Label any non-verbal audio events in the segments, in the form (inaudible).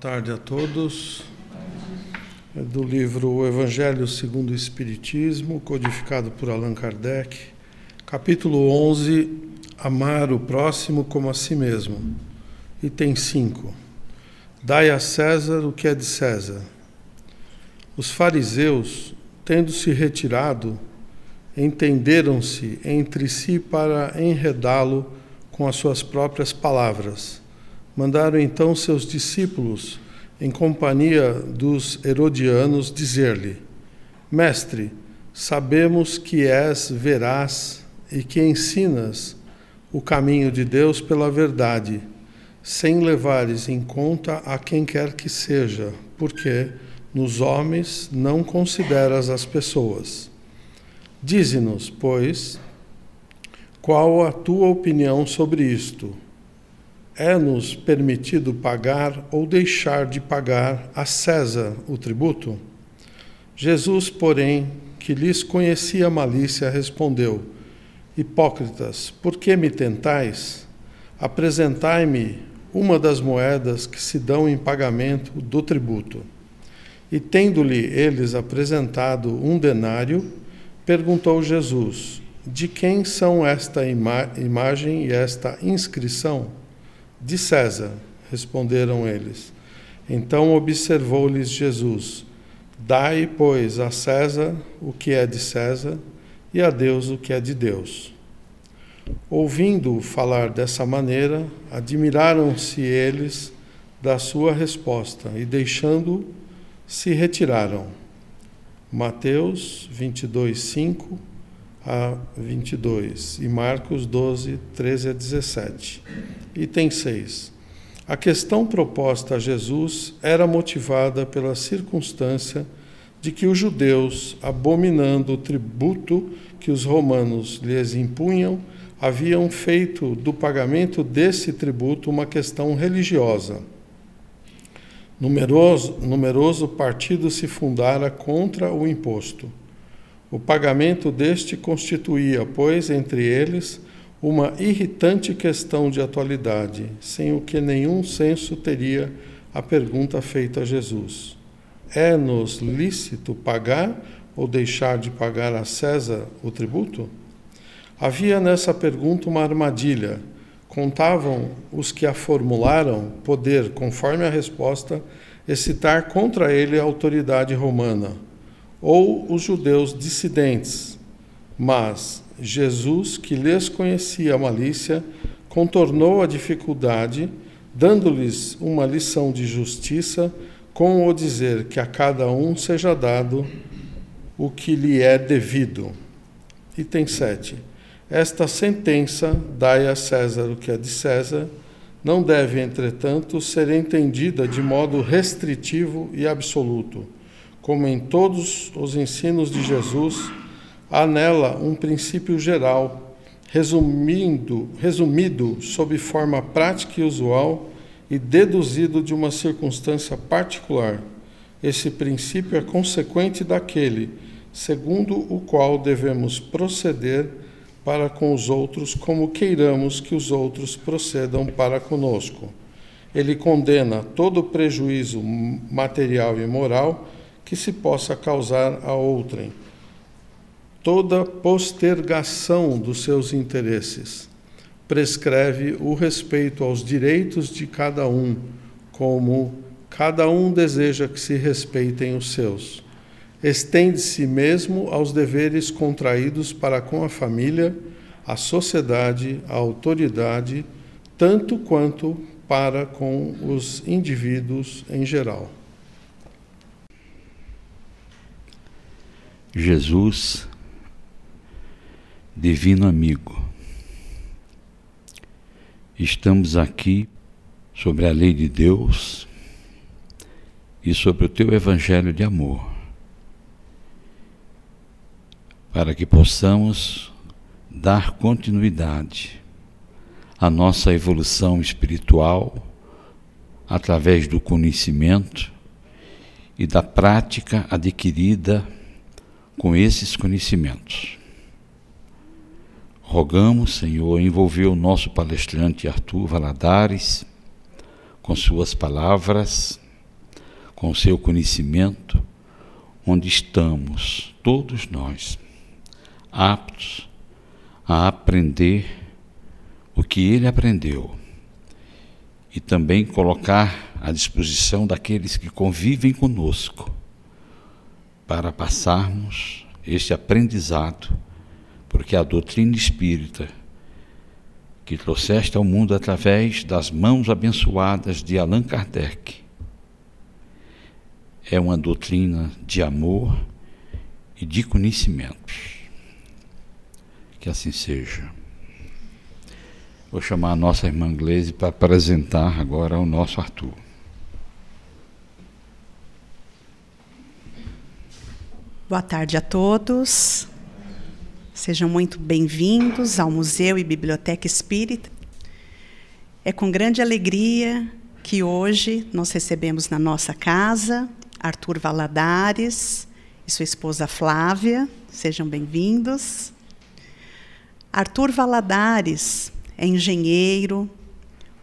tarde a todos. É do livro O Evangelho segundo o Espiritismo, codificado por Allan Kardec, capítulo 11, Amar o próximo como a si mesmo. Item 5. Dai a César o que é de César. Os fariseus, tendo se retirado, entenderam-se entre si para enredá-lo com as suas próprias palavras mandaram então seus discípulos, em companhia dos herodianos, dizer-lhe: Mestre, sabemos que és veraz e que ensinas o caminho de Deus pela verdade, sem levares em conta a quem quer que seja, porque nos homens não consideras as pessoas. Dize-nos, pois, qual a tua opinião sobre isto? É-nos permitido pagar ou deixar de pagar a César o tributo? Jesus, porém, que lhes conhecia a malícia, respondeu: Hipócritas, por que me tentais? Apresentai-me uma das moedas que se dão em pagamento do tributo. E tendo-lhe eles apresentado um denário, perguntou Jesus: De quem são esta ima imagem e esta inscrição? De César, responderam eles. Então observou-lhes Jesus: Dai, pois, a César o que é de César e a Deus o que é de Deus. Ouvindo falar dessa maneira, admiraram-se eles da sua resposta e, deixando, se retiraram. Mateus 22, 5 a 22 e Marcos 12, 13 a 17. Item 6. A questão proposta a Jesus era motivada pela circunstância de que os judeus, abominando o tributo que os romanos lhes impunham, haviam feito do pagamento desse tributo uma questão religiosa. Numeroso, numeroso partido se fundara contra o imposto. O pagamento deste constituía, pois, entre eles, uma irritante questão de atualidade, sem o que nenhum senso teria a pergunta feita a Jesus: É-nos lícito pagar ou deixar de pagar a César o tributo? Havia nessa pergunta uma armadilha. Contavam os que a formularam poder, conforme a resposta, excitar contra ele a autoridade romana ou os judeus dissidentes, mas Jesus, que lhes conhecia a malícia, contornou a dificuldade, dando-lhes uma lição de justiça, com o dizer que a cada um seja dado o que lhe é devido. Item 7. Esta sentença, dai a César o que é de César, não deve, entretanto, ser entendida de modo restritivo e absoluto como em todos os ensinos de Jesus, há nela um princípio geral, resumindo, resumido sob forma prática e usual e deduzido de uma circunstância particular. Esse princípio é consequente daquele, segundo o qual devemos proceder para com os outros como queiramos que os outros procedam para conosco. Ele condena todo prejuízo material e moral que se possa causar a outrem. Toda postergação dos seus interesses prescreve o respeito aos direitos de cada um, como cada um deseja que se respeitem os seus. Estende-se mesmo aos deveres contraídos para com a família, a sociedade, a autoridade, tanto quanto para com os indivíduos em geral. Jesus, divino amigo, estamos aqui sobre a lei de Deus e sobre o teu evangelho de amor, para que possamos dar continuidade à nossa evolução espiritual através do conhecimento e da prática adquirida com esses conhecimentos. Rogamos, Senhor, envolver o nosso palestrante Arthur Valadares com suas palavras com seu conhecimento, onde estamos, todos nós, aptos a aprender o que ele aprendeu e também colocar à disposição daqueles que convivem conosco para passarmos este aprendizado, porque a doutrina espírita que trouxeste ao mundo através das mãos abençoadas de Allan Kardec é uma doutrina de amor e de conhecimentos. Que assim seja. Vou chamar a nossa irmã Gleise para apresentar agora o nosso Arthur. Boa tarde a todos. Sejam muito bem-vindos ao Museu e Biblioteca Espírita. É com grande alegria que hoje nós recebemos na nossa casa Arthur Valadares e sua esposa Flávia. Sejam bem-vindos. Arthur Valadares é engenheiro,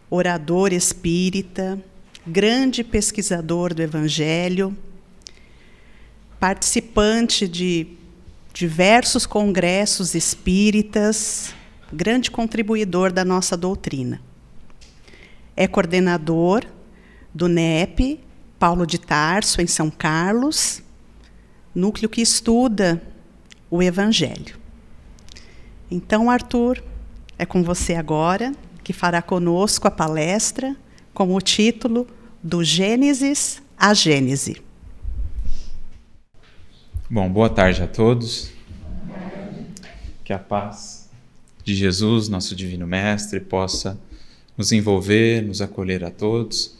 orador espírita, grande pesquisador do Evangelho, participante de diversos congressos espíritas, grande contribuidor da nossa doutrina. É coordenador do NEP Paulo de Tarso, em São Carlos, núcleo que estuda o Evangelho. Então, Arthur, é com você agora, que fará conosco a palestra com o título Do Gênesis à Gênese. Bom, boa tarde a todos. Que a paz de Jesus, nosso Divino Mestre, possa nos envolver, nos acolher a todos.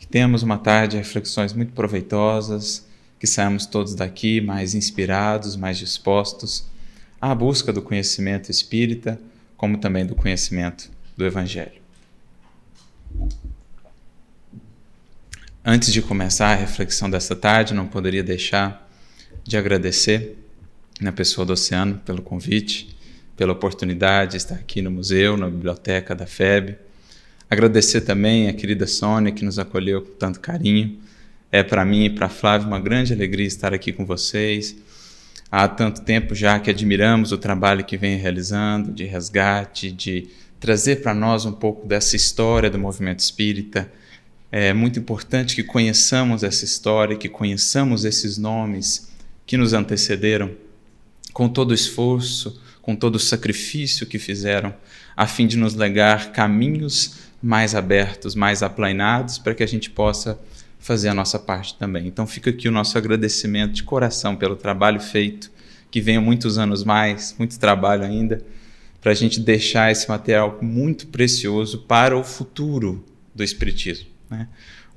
Que tenhamos uma tarde de reflexões muito proveitosas, que saímos todos daqui mais inspirados, mais dispostos à busca do conhecimento espírita como também do conhecimento do Evangelho. Antes de começar a reflexão desta tarde, não poderia deixar de agradecer na pessoa do Oceano pelo convite, pela oportunidade de estar aqui no museu, na biblioteca da FEB. Agradecer também a querida Sônia que nos acolheu com tanto carinho. É para mim e para a Flávia uma grande alegria estar aqui com vocês há tanto tempo já que admiramos o trabalho que vem realizando de resgate, de trazer para nós um pouco dessa história do movimento espírita. É muito importante que conheçamos essa história, que conheçamos esses nomes que nos antecederam, com todo o esforço, com todo o sacrifício que fizeram, a fim de nos legar caminhos mais abertos, mais aplainados, para que a gente possa fazer a nossa parte também. Então fica aqui o nosso agradecimento de coração pelo trabalho feito, que venha muitos anos mais, muito trabalho ainda, para a gente deixar esse material muito precioso para o futuro do Espiritismo. Né?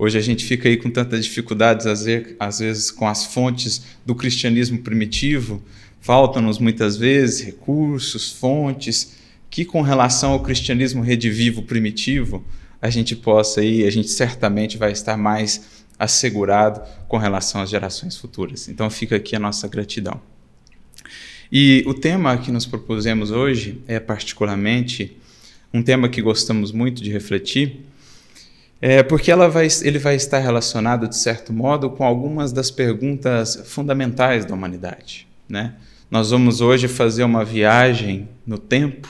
Hoje a gente fica aí com tantas dificuldades, às vezes, com as fontes do cristianismo primitivo, faltam-nos muitas vezes recursos, fontes, que com relação ao cristianismo redivivo primitivo, a gente possa ir, a gente certamente vai estar mais assegurado com relação às gerações futuras. Então fica aqui a nossa gratidão. E o tema que nos propusemos hoje é particularmente um tema que gostamos muito de refletir, é porque vai, ele vai estar relacionado, de certo modo, com algumas das perguntas fundamentais da humanidade. Né? Nós vamos hoje fazer uma viagem no tempo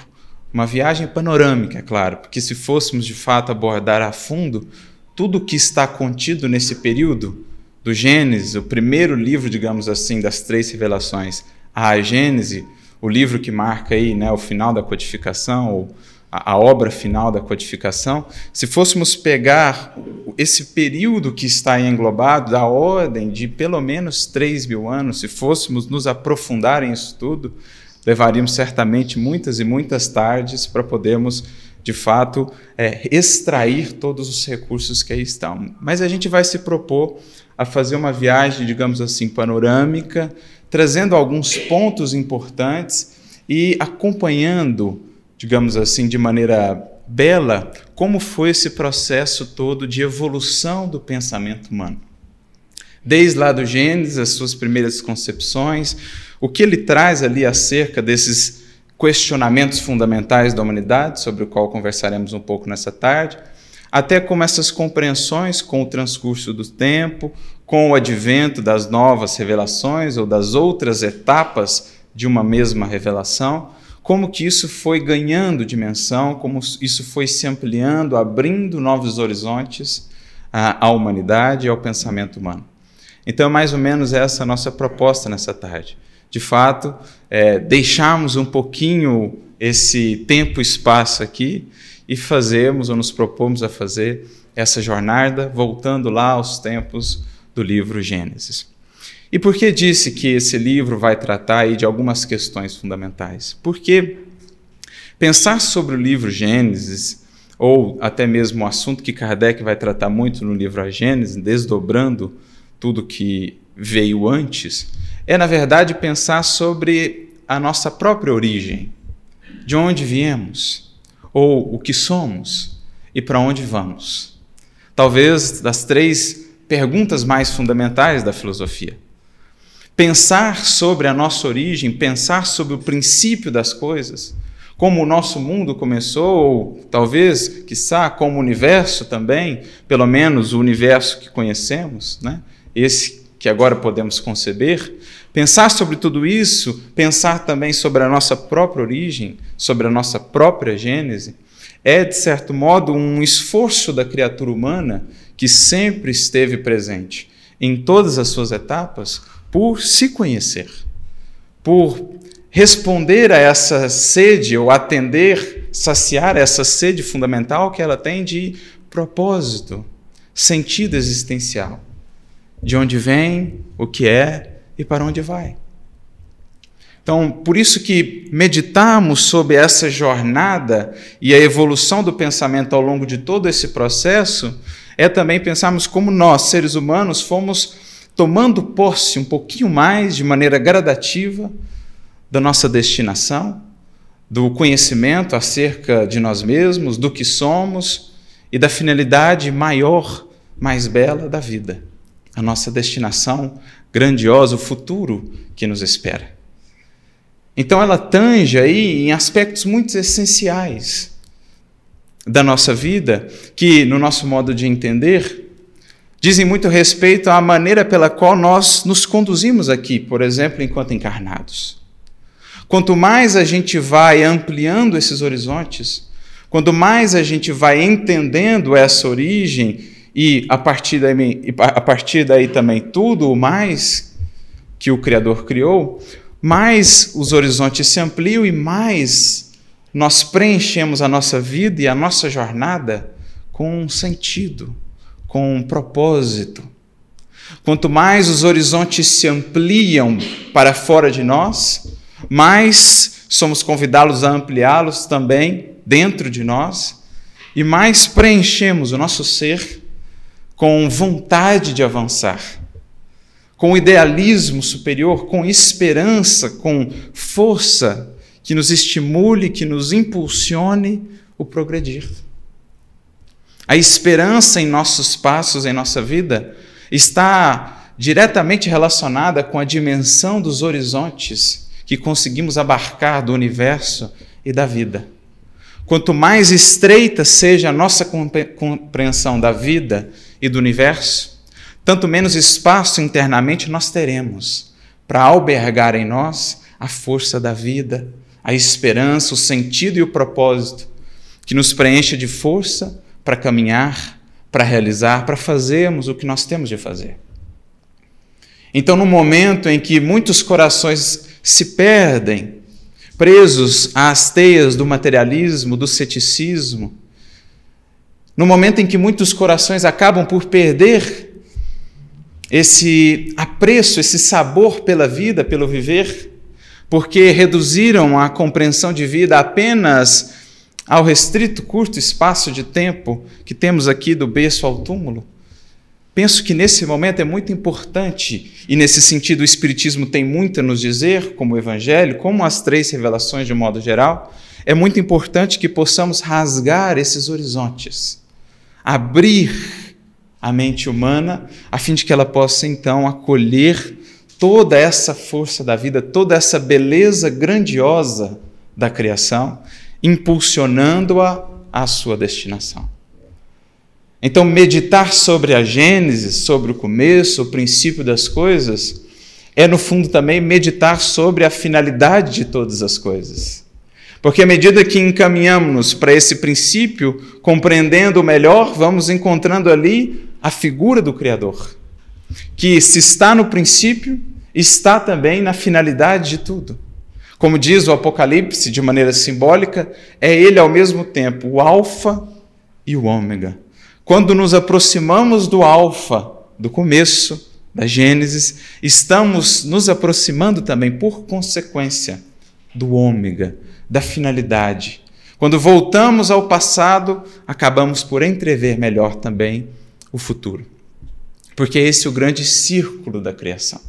uma viagem panorâmica, é claro, porque se fôssemos de fato abordar a fundo tudo o que está contido nesse período, do Gênesis, o primeiro livro, digamos assim, das três revelações, a Gênese, o livro que marca aí, né, o final da codificação, ou a, a obra final da codificação, se fôssemos pegar esse período que está englobado, da ordem de pelo menos 3 mil anos, se fôssemos nos aprofundar em isso tudo, levaríamos certamente muitas e muitas tardes para podermos, de fato, é, extrair todos os recursos que aí estão. Mas a gente vai se propor a fazer uma viagem, digamos assim, panorâmica, trazendo alguns pontos importantes e acompanhando, digamos assim, de maneira bela, como foi esse processo todo de evolução do pensamento humano. Desde lá do Gênesis, as suas primeiras concepções, o que ele traz ali acerca desses questionamentos fundamentais da humanidade, sobre o qual conversaremos um pouco nessa tarde, até como essas compreensões com o transcurso do tempo, com o advento das novas revelações ou das outras etapas de uma mesma revelação, como que isso foi ganhando dimensão, como isso foi se ampliando, abrindo novos horizontes à, à humanidade e ao pensamento humano. Então, é mais ou menos essa nossa proposta nessa tarde. De fato, é, deixarmos um pouquinho esse tempo e espaço aqui e fazermos ou nos propomos a fazer essa jornada voltando lá aos tempos do livro Gênesis. E por que disse que esse livro vai tratar de algumas questões fundamentais? Porque pensar sobre o livro Gênesis, ou até mesmo o assunto que Kardec vai tratar muito no livro A Gênesis, desdobrando tudo que veio antes, é na verdade pensar sobre a nossa própria origem, de onde viemos, ou o que somos e para onde vamos. Talvez das três perguntas mais fundamentais da filosofia. Pensar sobre a nossa origem, pensar sobre o princípio das coisas, como o nosso mundo começou, ou talvez, quiçá, como o universo também, pelo menos o universo que conhecemos, né? esse que agora podemos conceber, pensar sobre tudo isso, pensar também sobre a nossa própria origem, sobre a nossa própria gênese, é, de certo modo, um esforço da criatura humana que sempre esteve presente em todas as suas etapas por se conhecer, por responder a essa sede ou atender, saciar essa sede fundamental que ela tem de propósito, sentido existencial de onde vem, o que é e para onde vai. Então, por isso que meditarmos sobre essa jornada e a evolução do pensamento ao longo de todo esse processo é também pensarmos como nós, seres humanos, fomos tomando posse um pouquinho mais, de maneira gradativa, da nossa destinação, do conhecimento acerca de nós mesmos, do que somos e da finalidade maior, mais bela da vida a nossa destinação grandiosa, o futuro que nos espera. Então ela tange aí em aspectos muito essenciais da nossa vida, que no nosso modo de entender, dizem muito respeito à maneira pela qual nós nos conduzimos aqui, por exemplo, enquanto encarnados. Quanto mais a gente vai ampliando esses horizontes, quanto mais a gente vai entendendo essa origem e a partir daí, a partir daí também tudo o mais que o Criador criou, mais os horizontes se ampliam e mais nós preenchemos a nossa vida e a nossa jornada com um sentido, com um propósito. Quanto mais os horizontes se ampliam para fora de nós, mais somos convidados a ampliá-los também dentro de nós e mais preenchemos o nosso ser com vontade de avançar, com idealismo superior, com esperança, com força que nos estimule, que nos impulsione o progredir. A esperança em nossos passos, em nossa vida, está diretamente relacionada com a dimensão dos horizontes que conseguimos abarcar do universo e da vida. Quanto mais estreita seja a nossa compreensão da vida e do universo, tanto menos espaço internamente nós teremos para albergar em nós a força da vida, a esperança, o sentido e o propósito que nos preenche de força para caminhar, para realizar, para fazermos o que nós temos de fazer. Então, no momento em que muitos corações se perdem, presos às teias do materialismo, do ceticismo, no momento em que muitos corações acabam por perder esse apreço, esse sabor pela vida, pelo viver, porque reduziram a compreensão de vida apenas ao restrito curto espaço de tempo que temos aqui do berço ao túmulo. Penso que nesse momento é muito importante, e nesse sentido o Espiritismo tem muito a nos dizer, como o Evangelho, como as três revelações de modo geral, é muito importante que possamos rasgar esses horizontes abrir a mente humana, a fim de que ela possa então acolher toda essa força da vida, toda essa beleza grandiosa da criação, impulsionando-a à sua destinação. Então, meditar sobre a Gênesis, sobre o começo, o princípio das coisas, é no fundo também meditar sobre a finalidade de todas as coisas. Porque à medida que encaminhamos para esse princípio, compreendendo melhor, vamos encontrando ali a figura do Criador, que se está no princípio, está também na finalidade de tudo. Como diz o Apocalipse de maneira simbólica, é ele ao mesmo tempo o Alfa e o Ômega. Quando nos aproximamos do Alfa, do começo, da Gênesis, estamos nos aproximando também, por consequência, do Ômega, da finalidade. Quando voltamos ao passado, acabamos por entrever melhor também o futuro. Porque esse é o grande círculo da criação,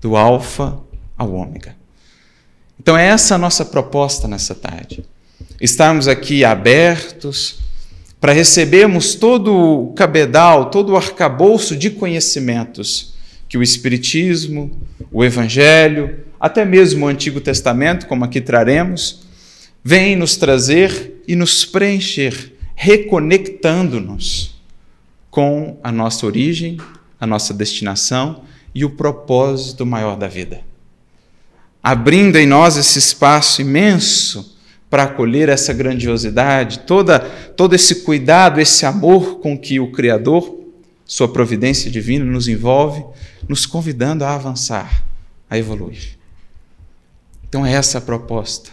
do Alfa ao Ômega. Então, é essa a nossa proposta nessa tarde. Estarmos aqui abertos para recebermos todo o cabedal, todo o arcabouço de conhecimentos que o Espiritismo, o Evangelho, até mesmo o Antigo Testamento, como aqui traremos, vem nos trazer e nos preencher, reconectando-nos com a nossa origem, a nossa destinação e o propósito maior da vida. Abrindo em nós esse espaço imenso para acolher essa grandiosidade, toda, todo esse cuidado, esse amor com que o Criador, Sua providência divina, nos envolve, nos convidando a avançar, a evoluir. Então, é essa a proposta.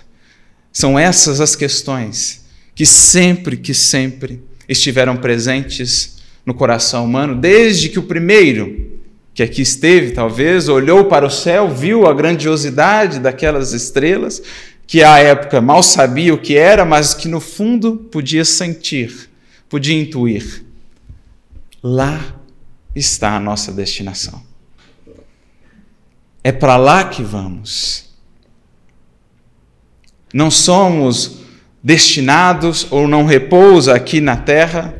São essas as questões que sempre, que sempre estiveram presentes no coração humano, desde que o primeiro que aqui esteve, talvez, olhou para o céu, viu a grandiosidade daquelas estrelas, que à época mal sabia o que era, mas que no fundo podia sentir, podia intuir. Lá está a nossa destinação. É para lá que vamos. Não somos destinados ou não repousa aqui na terra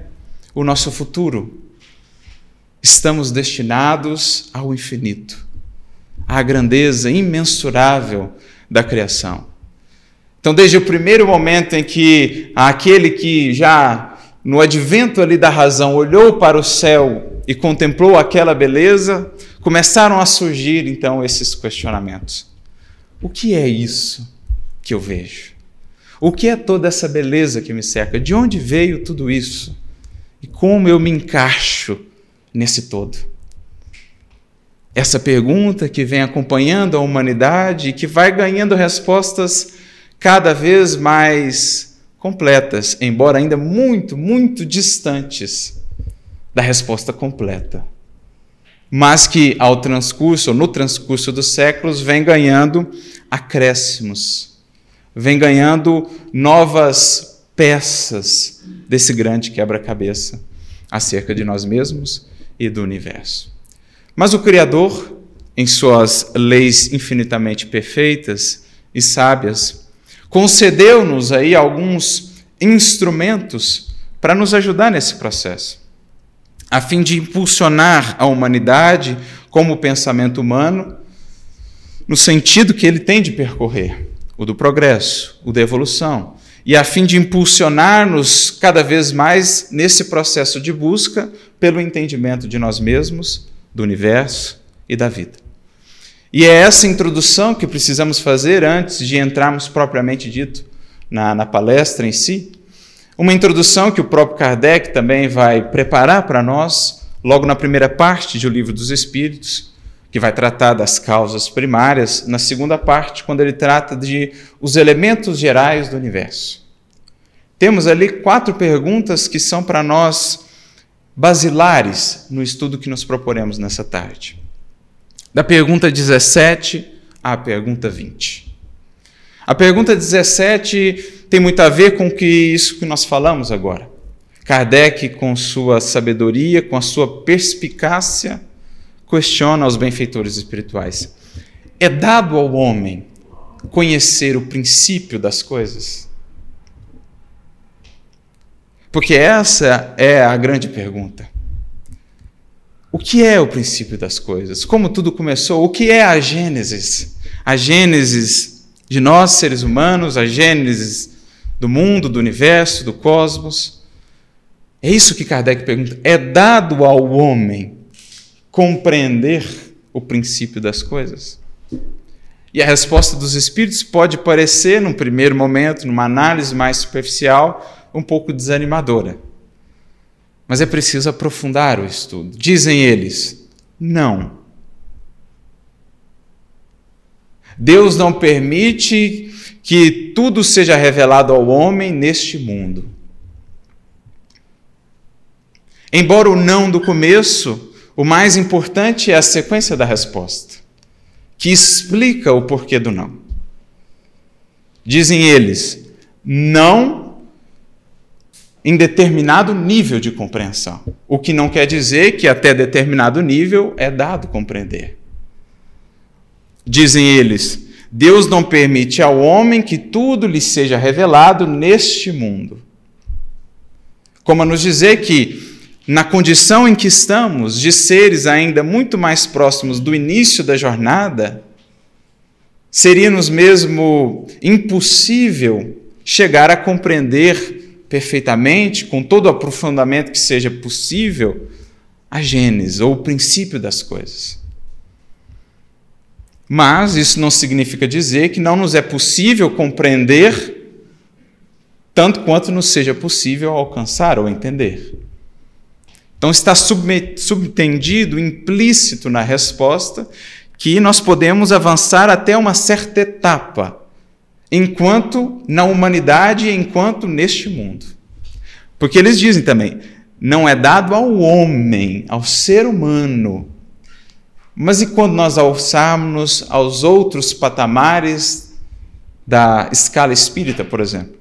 o nosso futuro. Estamos destinados ao infinito, à grandeza imensurável da criação. Então, desde o primeiro momento em que aquele que já no advento ali da razão olhou para o céu e contemplou aquela beleza, começaram a surgir então esses questionamentos. O que é isso que eu vejo? O que é toda essa beleza que me cerca? De onde veio tudo isso? E como eu me encaixo nesse todo? Essa pergunta que vem acompanhando a humanidade e que vai ganhando respostas cada vez mais completas, embora ainda muito, muito distantes da resposta completa. Mas que ao transcurso, no transcurso dos séculos, vem ganhando acréscimos, vem ganhando novas peças desse grande quebra-cabeça acerca de nós mesmos e do universo. Mas o Criador, em suas leis infinitamente perfeitas e sábias, concedeu-nos aí alguns instrumentos para nos ajudar nesse processo, a fim de impulsionar a humanidade como o pensamento humano no sentido que ele tem de percorrer, o do progresso, o da evolução, e a fim de impulsionar-nos cada vez mais nesse processo de busca pelo entendimento de nós mesmos, do universo e da vida. E é essa introdução que precisamos fazer antes de entrarmos propriamente dito na, na palestra em si. Uma introdução que o próprio Kardec também vai preparar para nós, logo na primeira parte do Livro dos Espíritos, que vai tratar das causas primárias, na segunda parte, quando ele trata de os elementos gerais do universo. Temos ali quatro perguntas que são para nós basilares no estudo que nos proporemos nessa tarde da pergunta 17 à pergunta 20. A pergunta 17 tem muito a ver com que isso que nós falamos agora. Kardec, com sua sabedoria, com a sua perspicácia, questiona os benfeitores espirituais. É dado ao homem conhecer o princípio das coisas? Porque essa é a grande pergunta. O que é o princípio das coisas? Como tudo começou? O que é a Gênesis? A Gênesis de nós, seres humanos, a Gênesis do mundo, do universo, do cosmos. É isso que Kardec pergunta. É dado ao homem compreender o princípio das coisas? E a resposta dos espíritos pode parecer, num primeiro momento, numa análise mais superficial, um pouco desanimadora. Mas é preciso aprofundar o estudo. Dizem eles: não. Deus não permite que tudo seja revelado ao homem neste mundo. Embora o não do começo, o mais importante é a sequência da resposta, que explica o porquê do não. Dizem eles, não em determinado nível de compreensão, o que não quer dizer que até determinado nível é dado compreender. Dizem eles, Deus não permite ao homem que tudo lhe seja revelado neste mundo. Como a nos dizer que na condição em que estamos, de seres ainda muito mais próximos do início da jornada, seria-nos mesmo impossível chegar a compreender perfeitamente, com todo o aprofundamento que seja possível, a Gênesis, ou o princípio das coisas. Mas isso não significa dizer que não nos é possível compreender tanto quanto nos seja possível alcançar ou entender. Então está subtendido, implícito na resposta, que nós podemos avançar até uma certa etapa, enquanto na humanidade enquanto neste mundo. Porque eles dizem também, não é dado ao homem, ao ser humano. Mas e quando nós alçarmos aos outros patamares da escala espírita, por exemplo?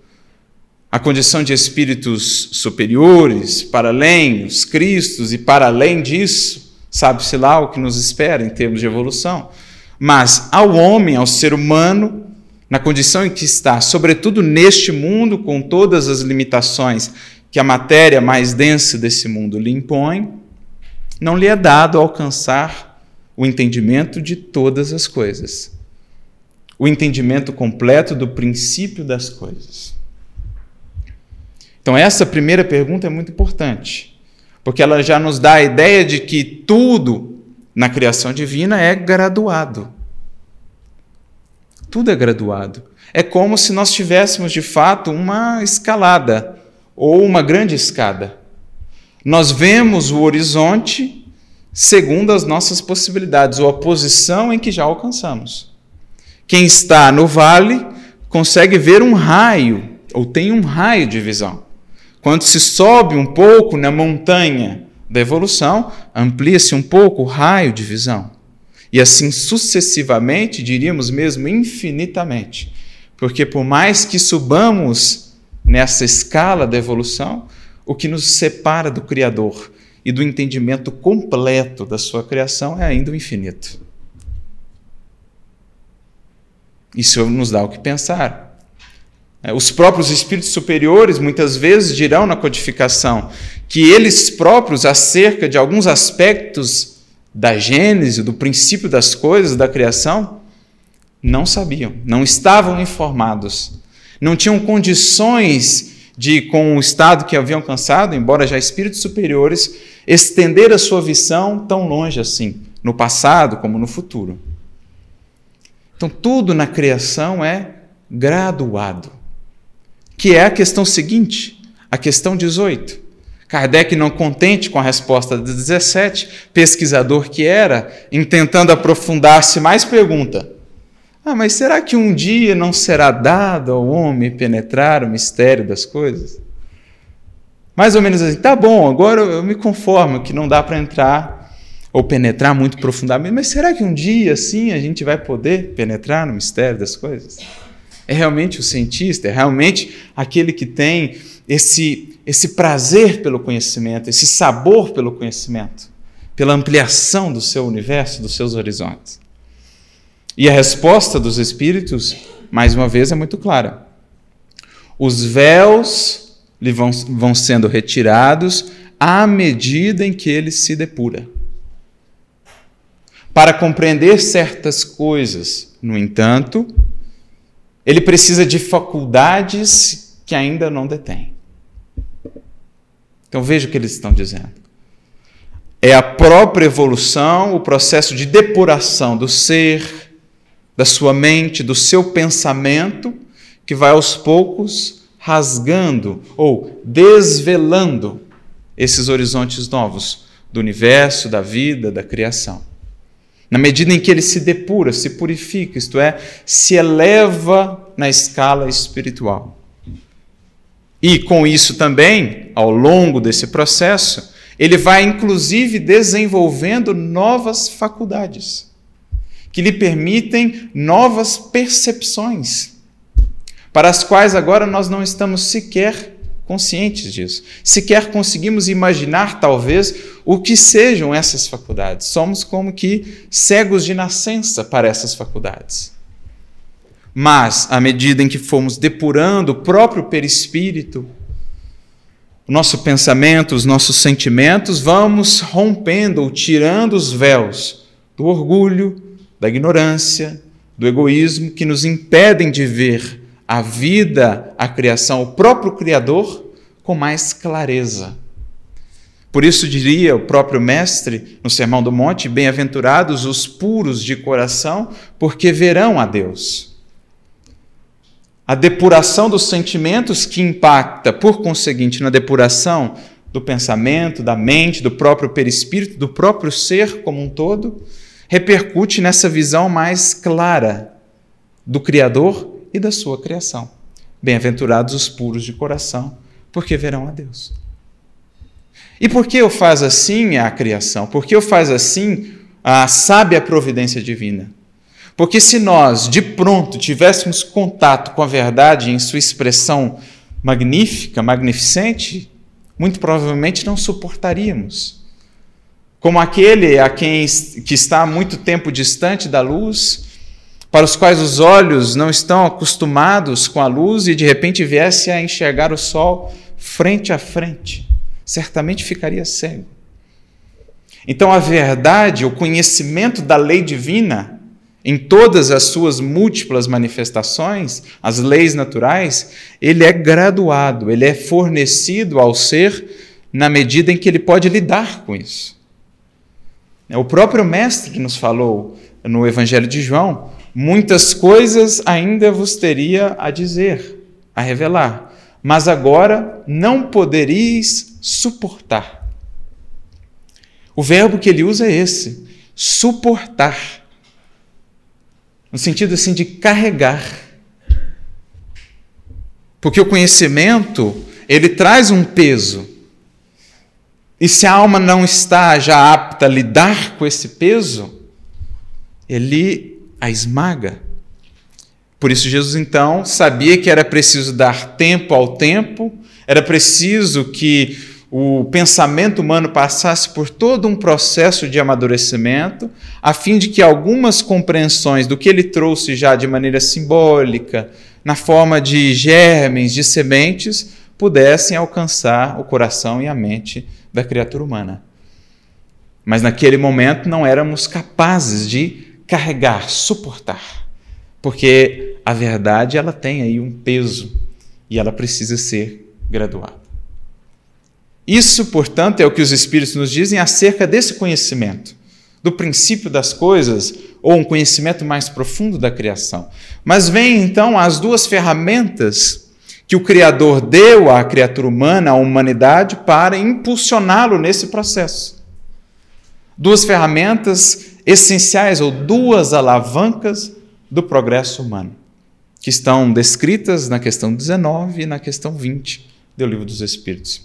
A condição de espíritos superiores, para além, os cristos, e para além disso, sabe-se lá o que nos espera em termos de evolução. Mas ao homem, ao ser humano, na condição em que está, sobretudo neste mundo, com todas as limitações que a matéria mais densa desse mundo lhe impõe, não lhe é dado alcançar o entendimento de todas as coisas, o entendimento completo do princípio das coisas. Então, essa primeira pergunta é muito importante, porque ela já nos dá a ideia de que tudo na criação divina é graduado. Tudo é graduado. É como se nós tivéssemos de fato uma escalada ou uma grande escada. Nós vemos o horizonte segundo as nossas possibilidades ou a posição em que já alcançamos. Quem está no vale consegue ver um raio ou tem um raio de visão. Quando se sobe um pouco na montanha da evolução, amplia-se um pouco o raio de visão. E assim sucessivamente, diríamos mesmo infinitamente. Porque por mais que subamos nessa escala da evolução, o que nos separa do Criador e do entendimento completo da sua criação é ainda o infinito. Isso nos dá o que pensar. É, os próprios espíritos superiores muitas vezes dirão na codificação que eles próprios, acerca de alguns aspectos da Gênese, do princípio das coisas, da criação, não sabiam, não estavam informados, não tinham condições de, com o estado que haviam alcançado, embora já espíritos superiores, estender a sua visão tão longe assim, no passado como no futuro. Então, tudo na criação é graduado que é a questão seguinte, a questão 18. Kardec, não contente com a resposta de 17, pesquisador que era, em tentando aprofundar-se mais, pergunta: Ah, mas será que um dia não será dado ao homem penetrar o mistério das coisas? Mais ou menos assim, tá bom, agora eu me conformo que não dá para entrar ou penetrar muito profundamente, mas será que um dia assim a gente vai poder penetrar no mistério das coisas? É realmente o cientista, é realmente aquele que tem esse, esse prazer pelo conhecimento, esse sabor pelo conhecimento, pela ampliação do seu universo, dos seus horizontes. E a resposta dos espíritos, mais uma vez, é muito clara. Os véus lhe vão, vão sendo retirados à medida em que ele se depura. Para compreender certas coisas, no entanto, ele precisa de faculdades que ainda não detém. Então veja o que eles estão dizendo. É a própria evolução, o processo de depuração do ser, da sua mente, do seu pensamento, que vai aos poucos rasgando ou desvelando esses horizontes novos do universo, da vida, da criação. Na medida em que ele se depura, se purifica, isto é, se eleva na escala espiritual. E com isso também, ao longo desse processo, ele vai inclusive desenvolvendo novas faculdades que lhe permitem novas percepções, para as quais agora nós não estamos sequer conscientes disso. Sequer conseguimos imaginar, talvez, o que sejam essas faculdades. Somos como que cegos de nascença para essas faculdades. Mas, à medida em que fomos depurando o próprio perispírito, o nosso pensamento, os nossos sentimentos, vamos rompendo ou tirando os véus do orgulho, da ignorância, do egoísmo que nos impedem de ver a vida, a criação, o próprio Criador com mais clareza. Por isso diria o próprio Mestre no Sermão do Monte: Bem-aventurados os puros de coração, porque verão a Deus a depuração dos sentimentos que impacta, por conseguinte, na depuração do pensamento, da mente, do próprio perispírito, do próprio ser como um todo, repercute nessa visão mais clara do Criador e da sua criação. Bem-aventurados os puros de coração, porque verão a Deus. E por que eu faz assim a criação? Por que eu faz assim a sábia providência divina? Porque se nós, de pronto, tivéssemos contato com a verdade em sua expressão magnífica, magnificente, muito provavelmente não suportaríamos. Como aquele a quem que está muito tempo distante da luz, para os quais os olhos não estão acostumados com a luz e de repente viesse a enxergar o sol frente a frente, certamente ficaria cego. Então a verdade, o conhecimento da lei divina, em todas as suas múltiplas manifestações, as leis naturais, ele é graduado, ele é fornecido ao ser na medida em que ele pode lidar com isso. É o próprio Mestre que nos falou no Evangelho de João: muitas coisas ainda vos teria a dizer, a revelar, mas agora não poderíeis suportar. O verbo que ele usa é esse: suportar no sentido assim de carregar. Porque o conhecimento, ele traz um peso. E se a alma não está já apta a lidar com esse peso, ele a esmaga. Por isso, Jesus então sabia que era preciso dar tempo ao tempo, era preciso que o pensamento humano passasse por todo um processo de amadurecimento, a fim de que algumas compreensões do que ele trouxe já de maneira simbólica, na forma de germes, de sementes, pudessem alcançar o coração e a mente da criatura humana. Mas naquele momento não éramos capazes de carregar, suportar, porque a verdade ela tem aí um peso e ela precisa ser graduada. Isso, portanto, é o que os Espíritos nos dizem acerca desse conhecimento, do princípio das coisas, ou um conhecimento mais profundo da criação. Mas vem então as duas ferramentas que o Criador deu à criatura humana, à humanidade, para impulsioná-lo nesse processo. Duas ferramentas essenciais, ou duas alavancas do progresso humano, que estão descritas na questão 19 e na questão 20 do Livro dos Espíritos.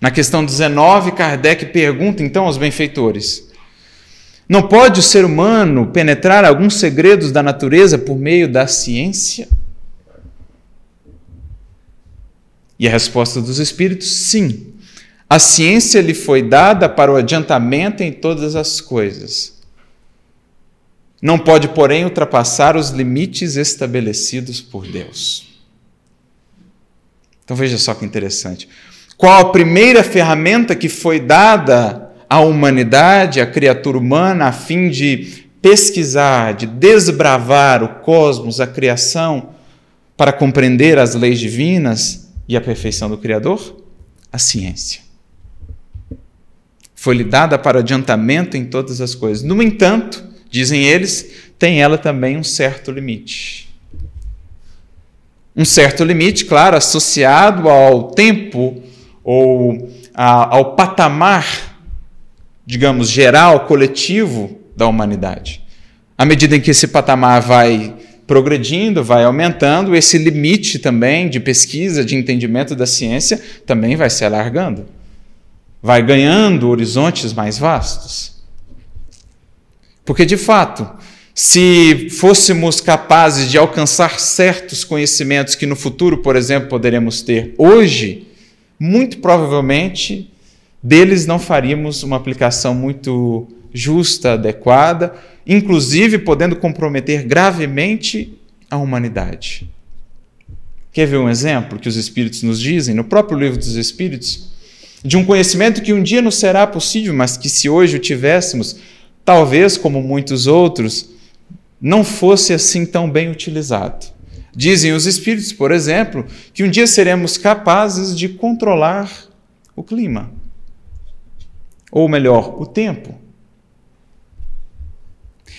Na questão 19, Kardec pergunta então aos benfeitores: Não pode o ser humano penetrar alguns segredos da natureza por meio da ciência? E a resposta dos espíritos: sim. A ciência lhe foi dada para o adiantamento em todas as coisas. Não pode, porém, ultrapassar os limites estabelecidos por Deus. Então veja só que interessante. Qual a primeira ferramenta que foi dada à humanidade, à criatura humana, a fim de pesquisar, de desbravar o cosmos, a criação, para compreender as leis divinas e a perfeição do Criador? A ciência. Foi-lhe dada para adiantamento em todas as coisas. No entanto, dizem eles, tem ela também um certo limite. Um certo limite, claro, associado ao tempo ou a, ao patamar, digamos, geral, coletivo da humanidade. À medida em que esse patamar vai progredindo, vai aumentando, esse limite também de pesquisa, de entendimento da ciência, também vai se alargando. Vai ganhando horizontes mais vastos. Porque, de fato, se fôssemos capazes de alcançar certos conhecimentos que no futuro, por exemplo, poderemos ter hoje, muito provavelmente deles não faríamos uma aplicação muito justa, adequada, inclusive podendo comprometer gravemente a humanidade. Quer ver um exemplo que os Espíritos nos dizem? No próprio livro dos Espíritos, de um conhecimento que um dia nos será possível, mas que se hoje o tivéssemos, talvez, como muitos outros, não fosse assim tão bem utilizado. Dizem os Espíritos, por exemplo, que um dia seremos capazes de controlar o clima. Ou melhor, o tempo.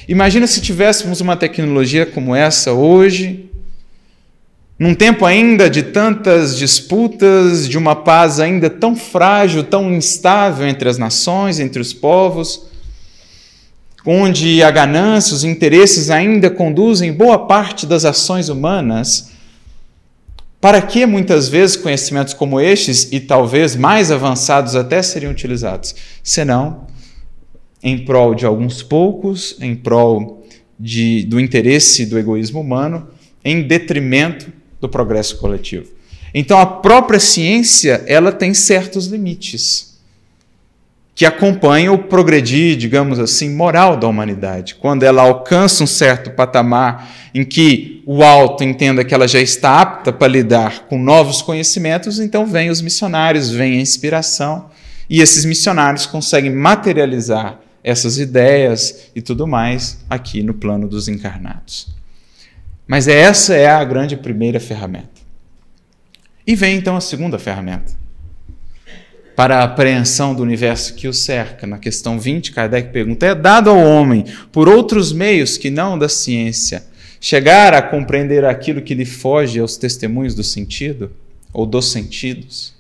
Imagina se tivéssemos uma tecnologia como essa hoje, num tempo ainda de tantas disputas, de uma paz ainda tão frágil, tão instável entre as nações, entre os povos, onde a ganância, os interesses ainda conduzem boa parte das ações humanas. Para que muitas vezes conhecimentos como estes, e talvez mais avançados até, seriam utilizados? Senão em prol de alguns poucos, em prol de, do interesse do egoísmo humano, em detrimento do progresso coletivo. Então a própria ciência ela tem certos limites que acompanham o progredir, digamos assim, moral da humanidade. Quando ela alcança um certo patamar em que o alto entenda que ela já está apta para lidar com novos conhecimentos, então vem os missionários, vem a inspiração, e esses missionários conseguem materializar essas ideias e tudo mais aqui no plano dos encarnados. Mas essa é a grande primeira ferramenta. E vem então a segunda ferramenta. Para a apreensão do universo que o cerca, na questão 20, Kardec pergunta: é dado ao homem, por outros meios que não da ciência, chegar a compreender aquilo que lhe foge aos testemunhos do sentido ou dos sentidos?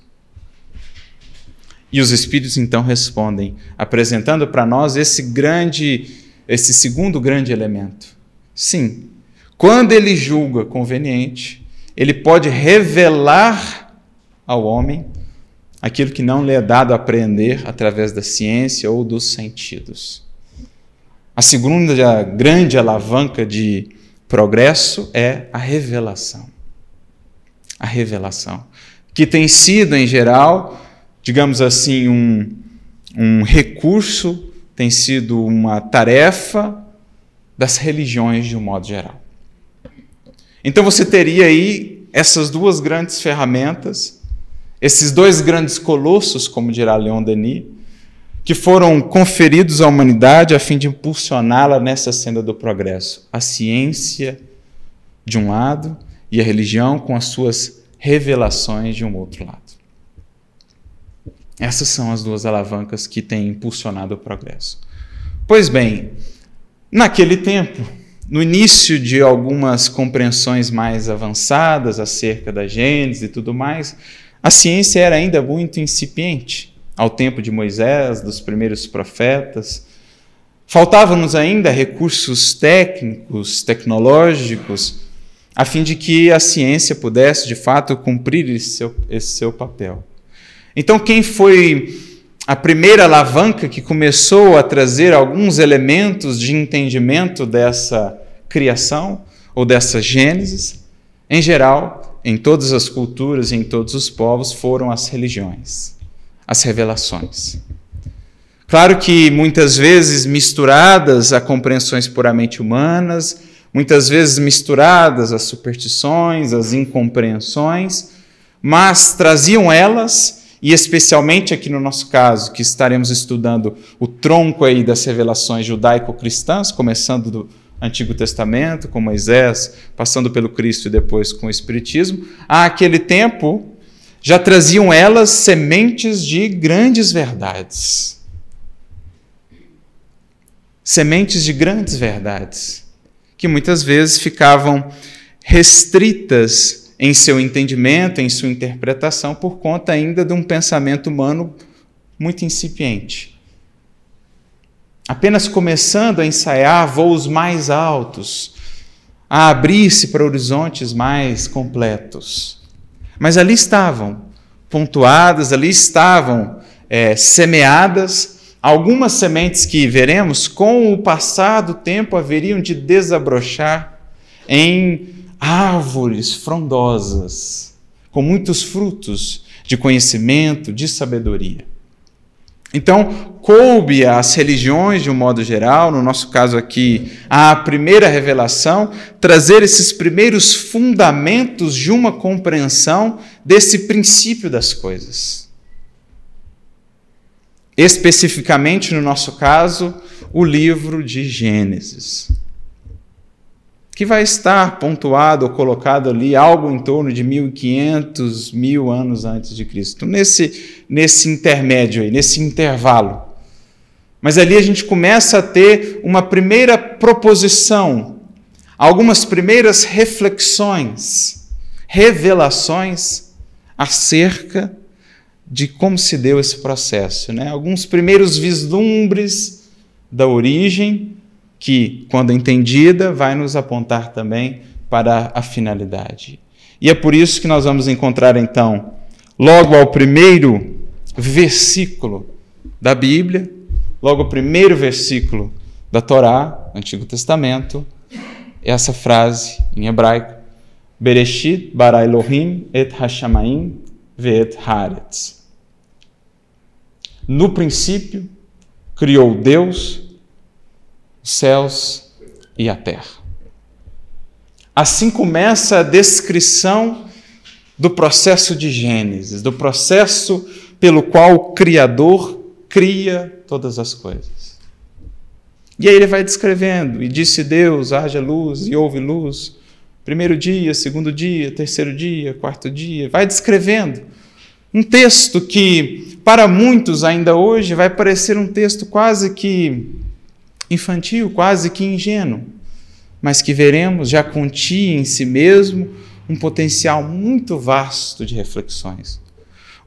E os espíritos então respondem, apresentando para nós esse grande, esse segundo grande elemento. Sim, quando ele julga conveniente, ele pode revelar ao homem aquilo que não lhe é dado aprender através da ciência ou dos sentidos. A segunda grande alavanca de progresso é a revelação. A revelação, que tem sido, em geral, digamos assim, um, um recurso, tem sido uma tarefa das religiões de um modo geral. Então você teria aí essas duas grandes ferramentas, esses dois grandes colossos, como dirá Leon Denis, que foram conferidos à humanidade a fim de impulsioná-la nessa senda do progresso. A ciência, de um lado, e a religião com as suas revelações de um outro lado. Essas são as duas alavancas que têm impulsionado o progresso. Pois bem, naquele tempo, no início de algumas compreensões mais avançadas acerca da Gênesis e tudo mais, a ciência era ainda muito incipiente ao tempo de Moisés, dos primeiros profetas. Faltavam-nos ainda recursos técnicos, tecnológicos, a fim de que a ciência pudesse, de fato, cumprir esse seu, esse seu papel. Então, quem foi a primeira alavanca que começou a trazer alguns elementos de entendimento dessa criação ou dessa Gênesis, em geral, em todas as culturas e em todos os povos, foram as religiões, as revelações. Claro que muitas vezes misturadas a compreensões puramente humanas, muitas vezes misturadas às superstições, às incompreensões, mas traziam elas e especialmente aqui no nosso caso, que estaremos estudando o tronco aí das revelações judaico-cristãs, começando do Antigo Testamento, com Moisés, passando pelo Cristo e depois com o Espiritismo, aquele tempo já traziam elas sementes de grandes verdades. Sementes de grandes verdades, que muitas vezes ficavam restritas em seu entendimento, em sua interpretação, por conta ainda de um pensamento humano muito incipiente. Apenas começando a ensaiar voos mais altos, a abrir-se para horizontes mais completos. Mas ali estavam, pontuadas, ali estavam é, semeadas algumas sementes que veremos, com o passar do tempo, haveriam de desabrochar em árvores frondosas, com muitos frutos de conhecimento, de sabedoria. Então, coube às religiões, de um modo geral, no nosso caso aqui, a primeira revelação, trazer esses primeiros fundamentos de uma compreensão desse princípio das coisas. Especificamente, no nosso caso, o livro de Gênesis que vai estar pontuado ou colocado ali algo em torno de 1500, mil anos antes de Cristo, nesse, nesse intermédio aí, nesse intervalo. Mas ali a gente começa a ter uma primeira proposição, algumas primeiras reflexões, revelações acerca de como se deu esse processo, né? Alguns primeiros vislumbres da origem que, quando entendida, vai nos apontar também para a finalidade. E é por isso que nós vamos encontrar, então, logo ao primeiro versículo da Bíblia, logo ao primeiro versículo da Torá, Antigo Testamento, essa frase em hebraico: Bereshit bara Elohim et hashamayim ve'et haaretz. No princípio, criou Deus céus e a terra. Assim começa a descrição do processo de Gênesis, do processo pelo qual o Criador cria todas as coisas. E aí ele vai descrevendo, e disse Deus: haja luz, e houve luz. Primeiro dia, segundo dia, terceiro dia, quarto dia, vai descrevendo. Um texto que, para muitos ainda hoje, vai parecer um texto quase que infantil, quase que ingênuo, mas que veremos já continha em si mesmo um potencial muito vasto de reflexões.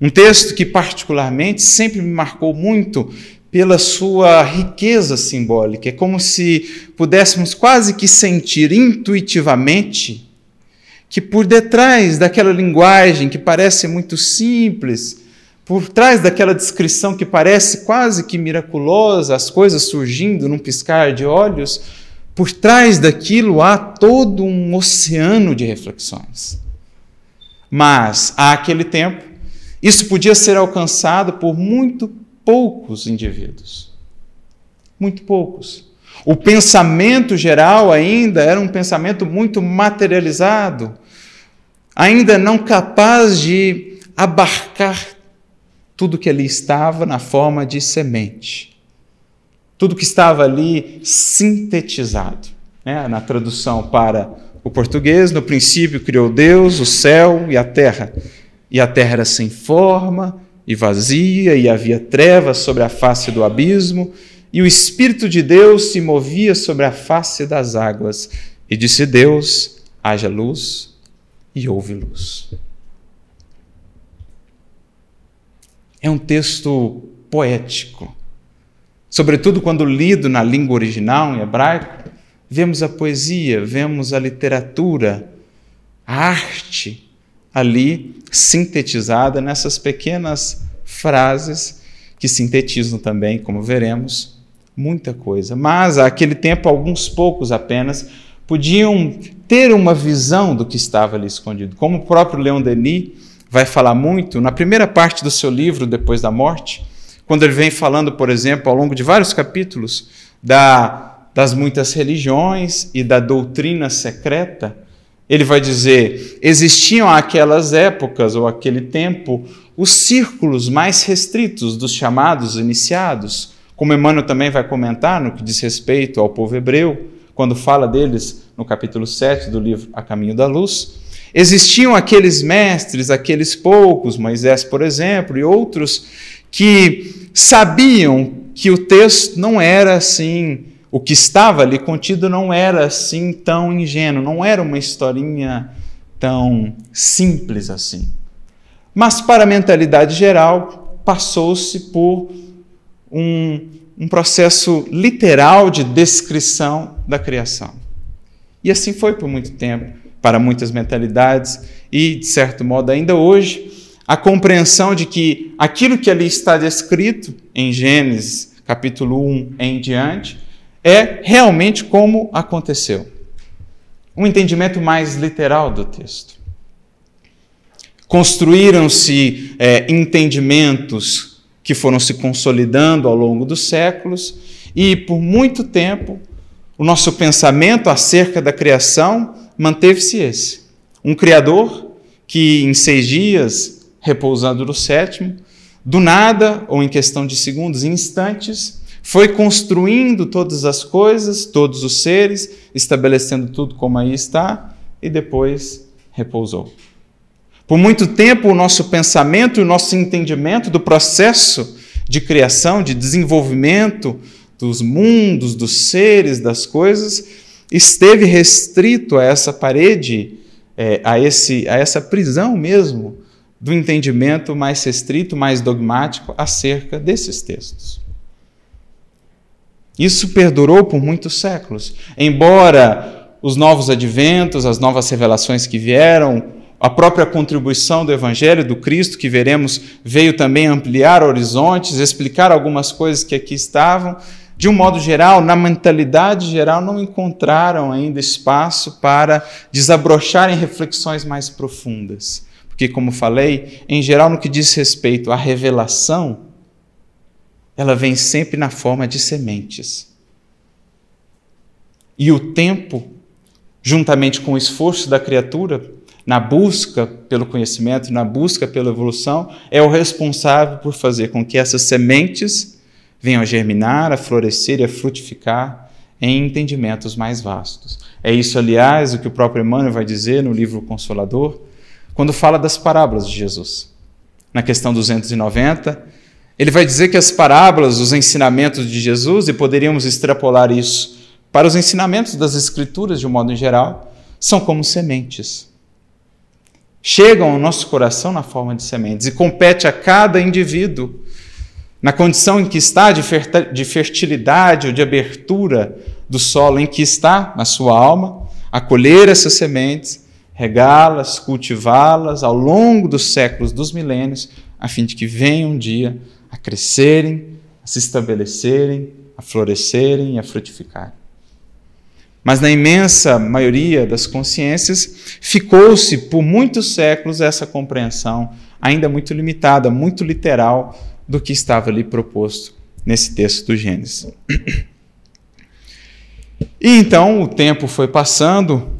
Um texto que, particularmente, sempre me marcou muito pela sua riqueza simbólica. É como se pudéssemos quase que sentir intuitivamente que por detrás daquela linguagem que parece muito simples, por trás daquela descrição que parece quase que miraculosa, as coisas surgindo num piscar de olhos, por trás daquilo há todo um oceano de reflexões. Mas, àquele tempo, isso podia ser alcançado por muito poucos indivíduos. Muito poucos. O pensamento geral ainda era um pensamento muito materializado, ainda não capaz de abarcar tudo que ali estava na forma de semente. Tudo que estava ali sintetizado. Né? Na tradução para o português, no princípio criou Deus o céu e a terra. E a terra era sem forma e vazia, e havia trevas sobre a face do abismo, e o Espírito de Deus se movia sobre a face das águas. E disse Deus: haja luz, e houve luz. É um texto poético. Sobretudo quando lido na língua original, em hebraico, vemos a poesia, vemos a literatura, a arte ali sintetizada nessas pequenas frases que sintetizam também, como veremos, muita coisa. Mas, àquele tempo, alguns poucos apenas podiam ter uma visão do que estava ali escondido. Como o próprio Leon Denis vai falar muito na primeira parte do seu livro, Depois da Morte, quando ele vem falando, por exemplo, ao longo de vários capítulos, da, das muitas religiões e da doutrina secreta, ele vai dizer: existiam aquelas épocas ou aquele tempo os círculos mais restritos dos chamados iniciados, como Emmanuel também vai comentar no que diz respeito ao povo hebreu, quando fala deles no capítulo 7 do livro A Caminho da Luz. Existiam aqueles mestres, aqueles poucos, Moisés, por exemplo, e outros, que sabiam que o texto não era assim, o que estava ali contido não era assim tão ingênuo, não era uma historinha tão simples assim. Mas, para a mentalidade geral, passou-se por um, um processo literal de descrição da criação. E assim foi por muito tempo, para muitas mentalidades, e, de certo modo, ainda hoje, a compreensão de que aquilo que ali está descrito em Gênesis, capítulo 1 em diante, é realmente como aconteceu. Um entendimento mais literal do texto. Construíram-se é, entendimentos que foram se consolidando ao longo dos séculos, e por muito tempo o nosso pensamento acerca da criação manteve-se esse. Um Criador que em seis dias, repousando no sétimo, do nada, ou em questão de segundos, instantes, foi construindo todas as coisas, todos os seres, estabelecendo tudo como aí está, e depois repousou. Por muito tempo, o nosso pensamento e o nosso entendimento do processo de criação, de desenvolvimento dos mundos, dos seres, das coisas, esteve restrito a essa parede, é, a, esse, a essa prisão mesmo do entendimento mais restrito, mais dogmático acerca desses textos. Isso perdurou por muitos séculos. Embora os novos adventos, as novas revelações que vieram, a própria contribuição do Evangelho do Cristo, que veremos, veio também ampliar horizontes, explicar algumas coisas que aqui estavam. De um modo geral, na mentalidade geral, não encontraram ainda espaço para desabrocharem reflexões mais profundas. Porque, como falei, em geral, no que diz respeito à revelação, ela vem sempre na forma de sementes. E o tempo, juntamente com o esforço da criatura, na busca pelo conhecimento, na busca pela evolução, é o responsável por fazer com que essas sementes venham a germinar, a florescer e a frutificar em entendimentos mais vastos. É isso, aliás, o que o próprio Emmanuel vai dizer no livro Consolador, quando fala das parábolas de Jesus. Na questão 290, ele vai dizer que as parábolas, os ensinamentos de Jesus, e poderíamos extrapolar isso para os ensinamentos das Escrituras de um modo geral, são como sementes chegam ao nosso coração na forma de sementes e compete a cada indivíduo, na condição em que está de fertilidade ou de abertura do solo em que está na sua alma, acolher essas sementes, regá-las, cultivá-las ao longo dos séculos, dos milênios, a fim de que venham um dia a crescerem, a se estabelecerem, a florescerem e a frutificarem. Mas na imensa maioria das consciências, ficou-se por muitos séculos essa compreensão ainda muito limitada, muito literal do que estava ali proposto nesse texto do Gênesis. E então o tempo foi passando,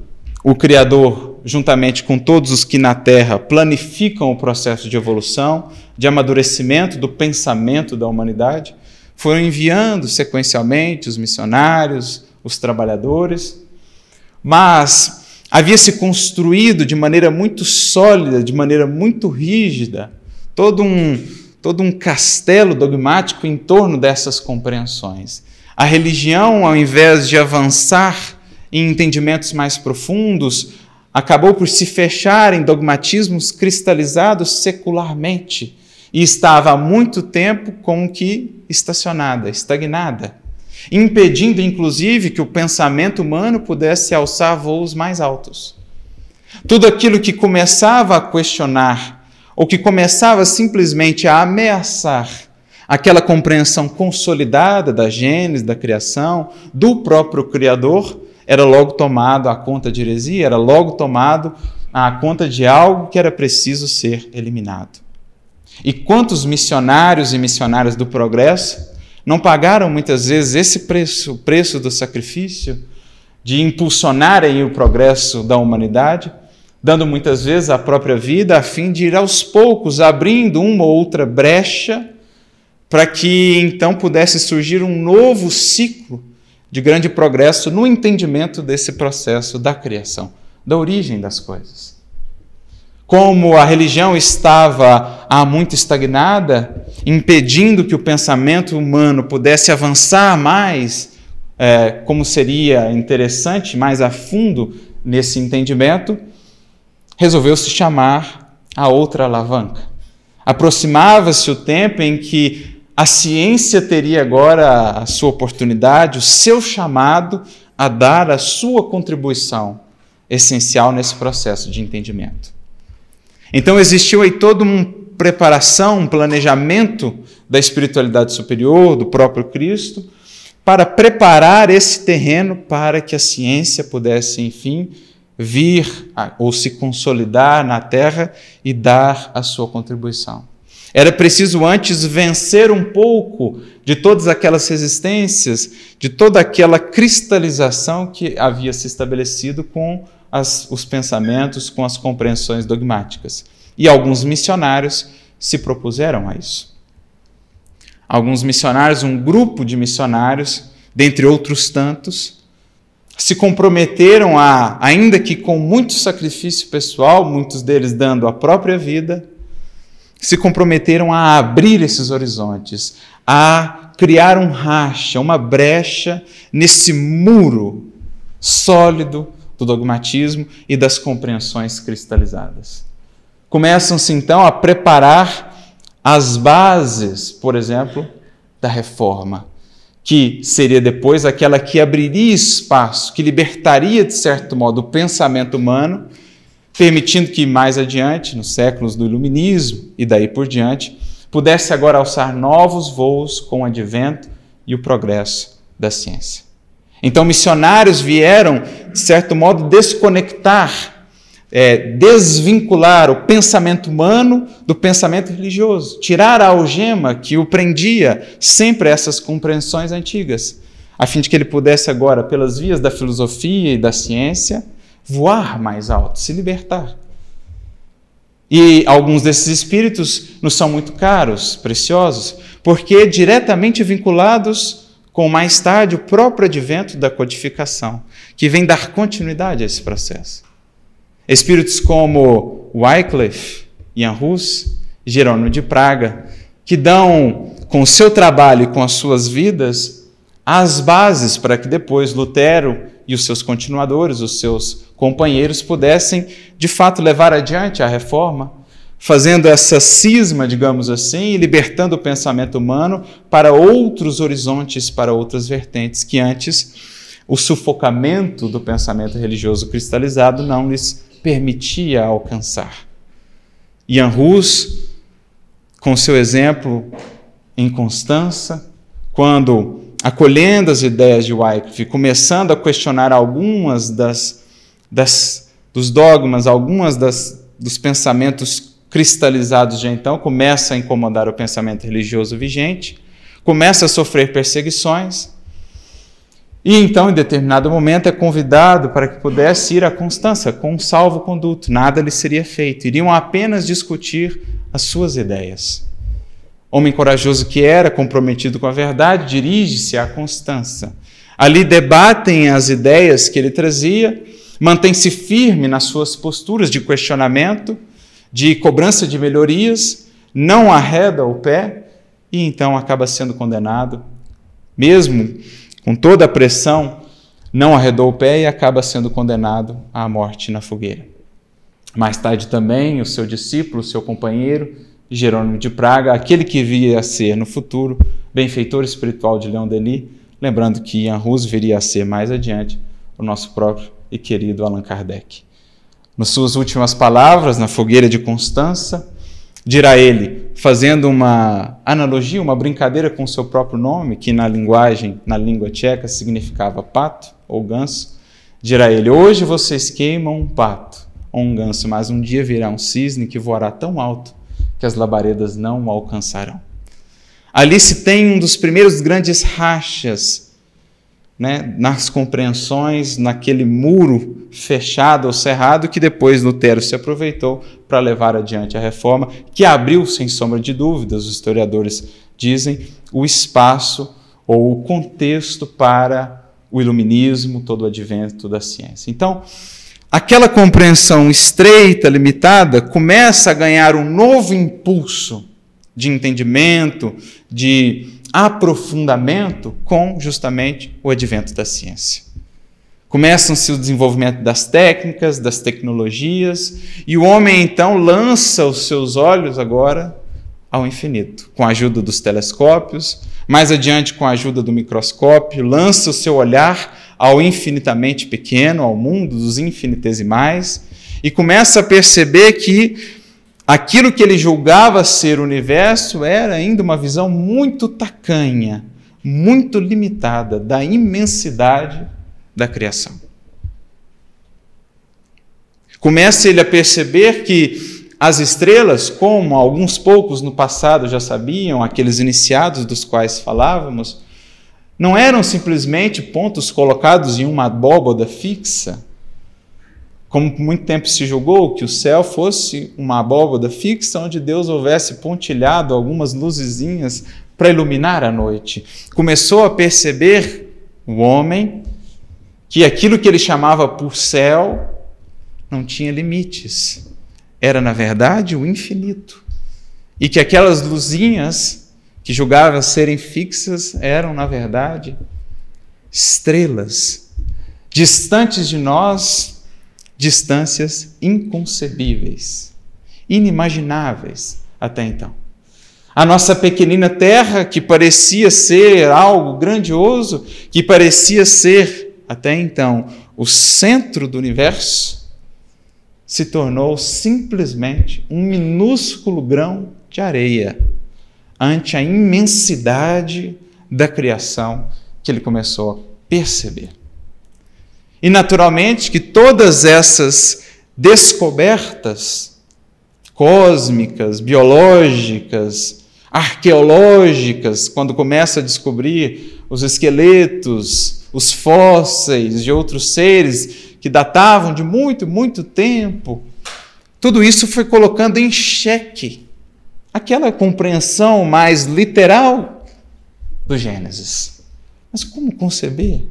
o Criador, juntamente com todos os que na Terra planificam o processo de evolução, de amadurecimento do pensamento da humanidade, foram enviando sequencialmente os missionários, os trabalhadores, mas havia se construído de maneira muito sólida, de maneira muito rígida, todo um, todo um castelo dogmático em torno dessas compreensões. A religião, ao invés de avançar em entendimentos mais profundos, acabou por se fechar em dogmatismos cristalizados secularmente e estava há muito tempo com que estacionada, estagnada impedindo inclusive que o pensamento humano pudesse alçar voos mais altos. Tudo aquilo que começava a questionar, ou que começava simplesmente a ameaçar aquela compreensão consolidada da Gênesis, da criação, do próprio Criador, era logo tomado à conta de heresia, era logo tomado à conta de algo que era preciso ser eliminado. E quantos missionários e missionárias do progresso não pagaram muitas vezes esse preço, o preço do sacrifício, de impulsionarem o progresso da humanidade, dando muitas vezes a própria vida a fim de ir aos poucos abrindo uma ou outra brecha para que então pudesse surgir um novo ciclo de grande progresso no entendimento desse processo da criação, da origem das coisas. como a religião estava há muito estagnada, impedindo que o pensamento humano pudesse avançar mais, é, como seria interessante, mais a fundo nesse entendimento, resolveu se chamar a outra alavanca. Aproximava-se o tempo em que a ciência teria agora a sua oportunidade, o seu chamado a dar a sua contribuição essencial nesse processo de entendimento. Então existiu aí toda uma preparação, um planejamento da espiritualidade superior, do próprio Cristo, para preparar esse terreno para que a ciência pudesse, enfim, vir ou se consolidar na terra e dar a sua contribuição. Era preciso antes vencer um pouco de todas aquelas resistências, de toda aquela cristalização que havia se estabelecido com as, os pensamentos, com as compreensões dogmáticas. E alguns missionários se propuseram a isso. Alguns missionários, um grupo de missionários, dentre outros tantos, se comprometeram a, ainda que com muito sacrifício pessoal, muitos deles dando a própria vida, se comprometeram a abrir esses horizontes, a criar um racha, uma brecha nesse muro sólido do dogmatismo e das compreensões cristalizadas. Começam-se então a preparar as bases, por exemplo, da reforma, que seria depois aquela que abriria espaço, que libertaria, de certo modo, o pensamento humano permitindo que mais adiante, nos séculos do Iluminismo e daí por diante, pudesse agora alçar novos voos com o advento e o progresso da ciência. Então, missionários vieram, de certo modo, desconectar, é, desvincular o pensamento humano do pensamento religioso, tirar a algema que o prendia sempre a essas compreensões antigas, a fim de que ele pudesse agora, pelas vias da filosofia e da ciência, voar mais alto, se libertar. E alguns desses espíritos nos são muito caros, preciosos, porque diretamente vinculados com mais tarde o próprio advento da codificação, que vem dar continuidade a esse processo. Espíritos como Wycliffe, Jan Hus, Jerônimo de Praga, que dão com o seu trabalho e com as suas vidas as bases para que depois Lutero e os seus continuadores, os seus companheiros, pudessem de fato levar adiante a reforma, fazendo essa cisma, digamos assim, e libertando o pensamento humano para outros horizontes, para outras vertentes que antes o sufocamento do pensamento religioso cristalizado não lhes permitia alcançar. Ian Rus, com seu exemplo em Constança, quando acolhendo as ideias de Wycliffe, começando a questionar algumas das, das dos dogmas, algumas das, dos pensamentos cristalizados de então, começa a incomodar o pensamento religioso vigente, começa a sofrer perseguições, e então, em determinado momento, é convidado para que pudesse ir à Constância com um salvo-conduto. Nada lhe seria feito. Iriam apenas discutir as suas ideias. Homem corajoso que era, comprometido com a verdade, dirige-se à Constância. Ali debatem as ideias que ele trazia, mantém-se firme nas suas posturas de questionamento, de cobrança de melhorias, não arreda o pé e então acaba sendo condenado, mesmo com toda a pressão, não arredou o pé e acaba sendo condenado à morte na fogueira. Mais tarde também, o seu discípulo, o seu companheiro, Jerônimo de Praga, aquele que viria a ser no futuro benfeitor espiritual de Leão Denis, lembrando que Ian Rus viria a ser mais adiante o nosso próprio e querido Allan Kardec. Nas suas últimas palavras, na fogueira de Constança, dirá ele, fazendo uma analogia, uma brincadeira com o seu próprio nome, que na linguagem, na língua tcheca, significava pato ou ganso, dirá ele: Hoje vocês queimam um pato ou um ganso, mas um dia virá um cisne que voará tão alto que as labaredas não o alcançarão. Ali se tem um dos primeiros grandes rachas né, nas compreensões, naquele muro fechado ou cerrado que depois Lutero se aproveitou para levar adiante a reforma, que abriu, sem sombra de dúvidas, os historiadores dizem, o espaço ou o contexto para o iluminismo, todo o advento da ciência. Então, aquela compreensão estreita, limitada, começa a ganhar um novo impulso de entendimento, de aprofundamento com justamente o advento da ciência. Começam-se o desenvolvimento das técnicas, das tecnologias, e o homem então lança os seus olhos agora ao infinito, com a ajuda dos telescópios, mais adiante com a ajuda do microscópio, lança o seu olhar ao infinitamente pequeno, ao mundo dos infinitesimais, e começa a perceber que aquilo que ele julgava ser o universo era ainda uma visão muito tacanha, muito limitada da imensidade da criação. Começa ele a perceber que as estrelas, como alguns poucos no passado já sabiam, aqueles iniciados dos quais falávamos, não eram simplesmente pontos colocados em uma abóboda fixa, como por muito tempo se julgou que o céu fosse uma abóboda fixa onde Deus houvesse pontilhado algumas luzezinhas para iluminar a noite. Começou a perceber o homem que aquilo que ele chamava por céu não tinha limites. Era, na verdade, o infinito. E que aquelas luzinhas que julgava serem fixas eram, na verdade, estrelas, distantes de nós, distâncias inconcebíveis, inimagináveis até então. A nossa pequenina terra, que parecia ser algo grandioso, que parecia ser, até então, o centro do universo, se tornou simplesmente um minúsculo grão de areia ante a imensidade da criação que ele começou a perceber. E naturalmente que todas essas descobertas cósmicas, biológicas, arqueológicas, quando começa a descobrir os esqueletos, os fósseis de outros seres que datavam de muito, muito tempo, tudo isso foi colocando em xeque aquela compreensão mais literal do Gênesis. Mas como conceber?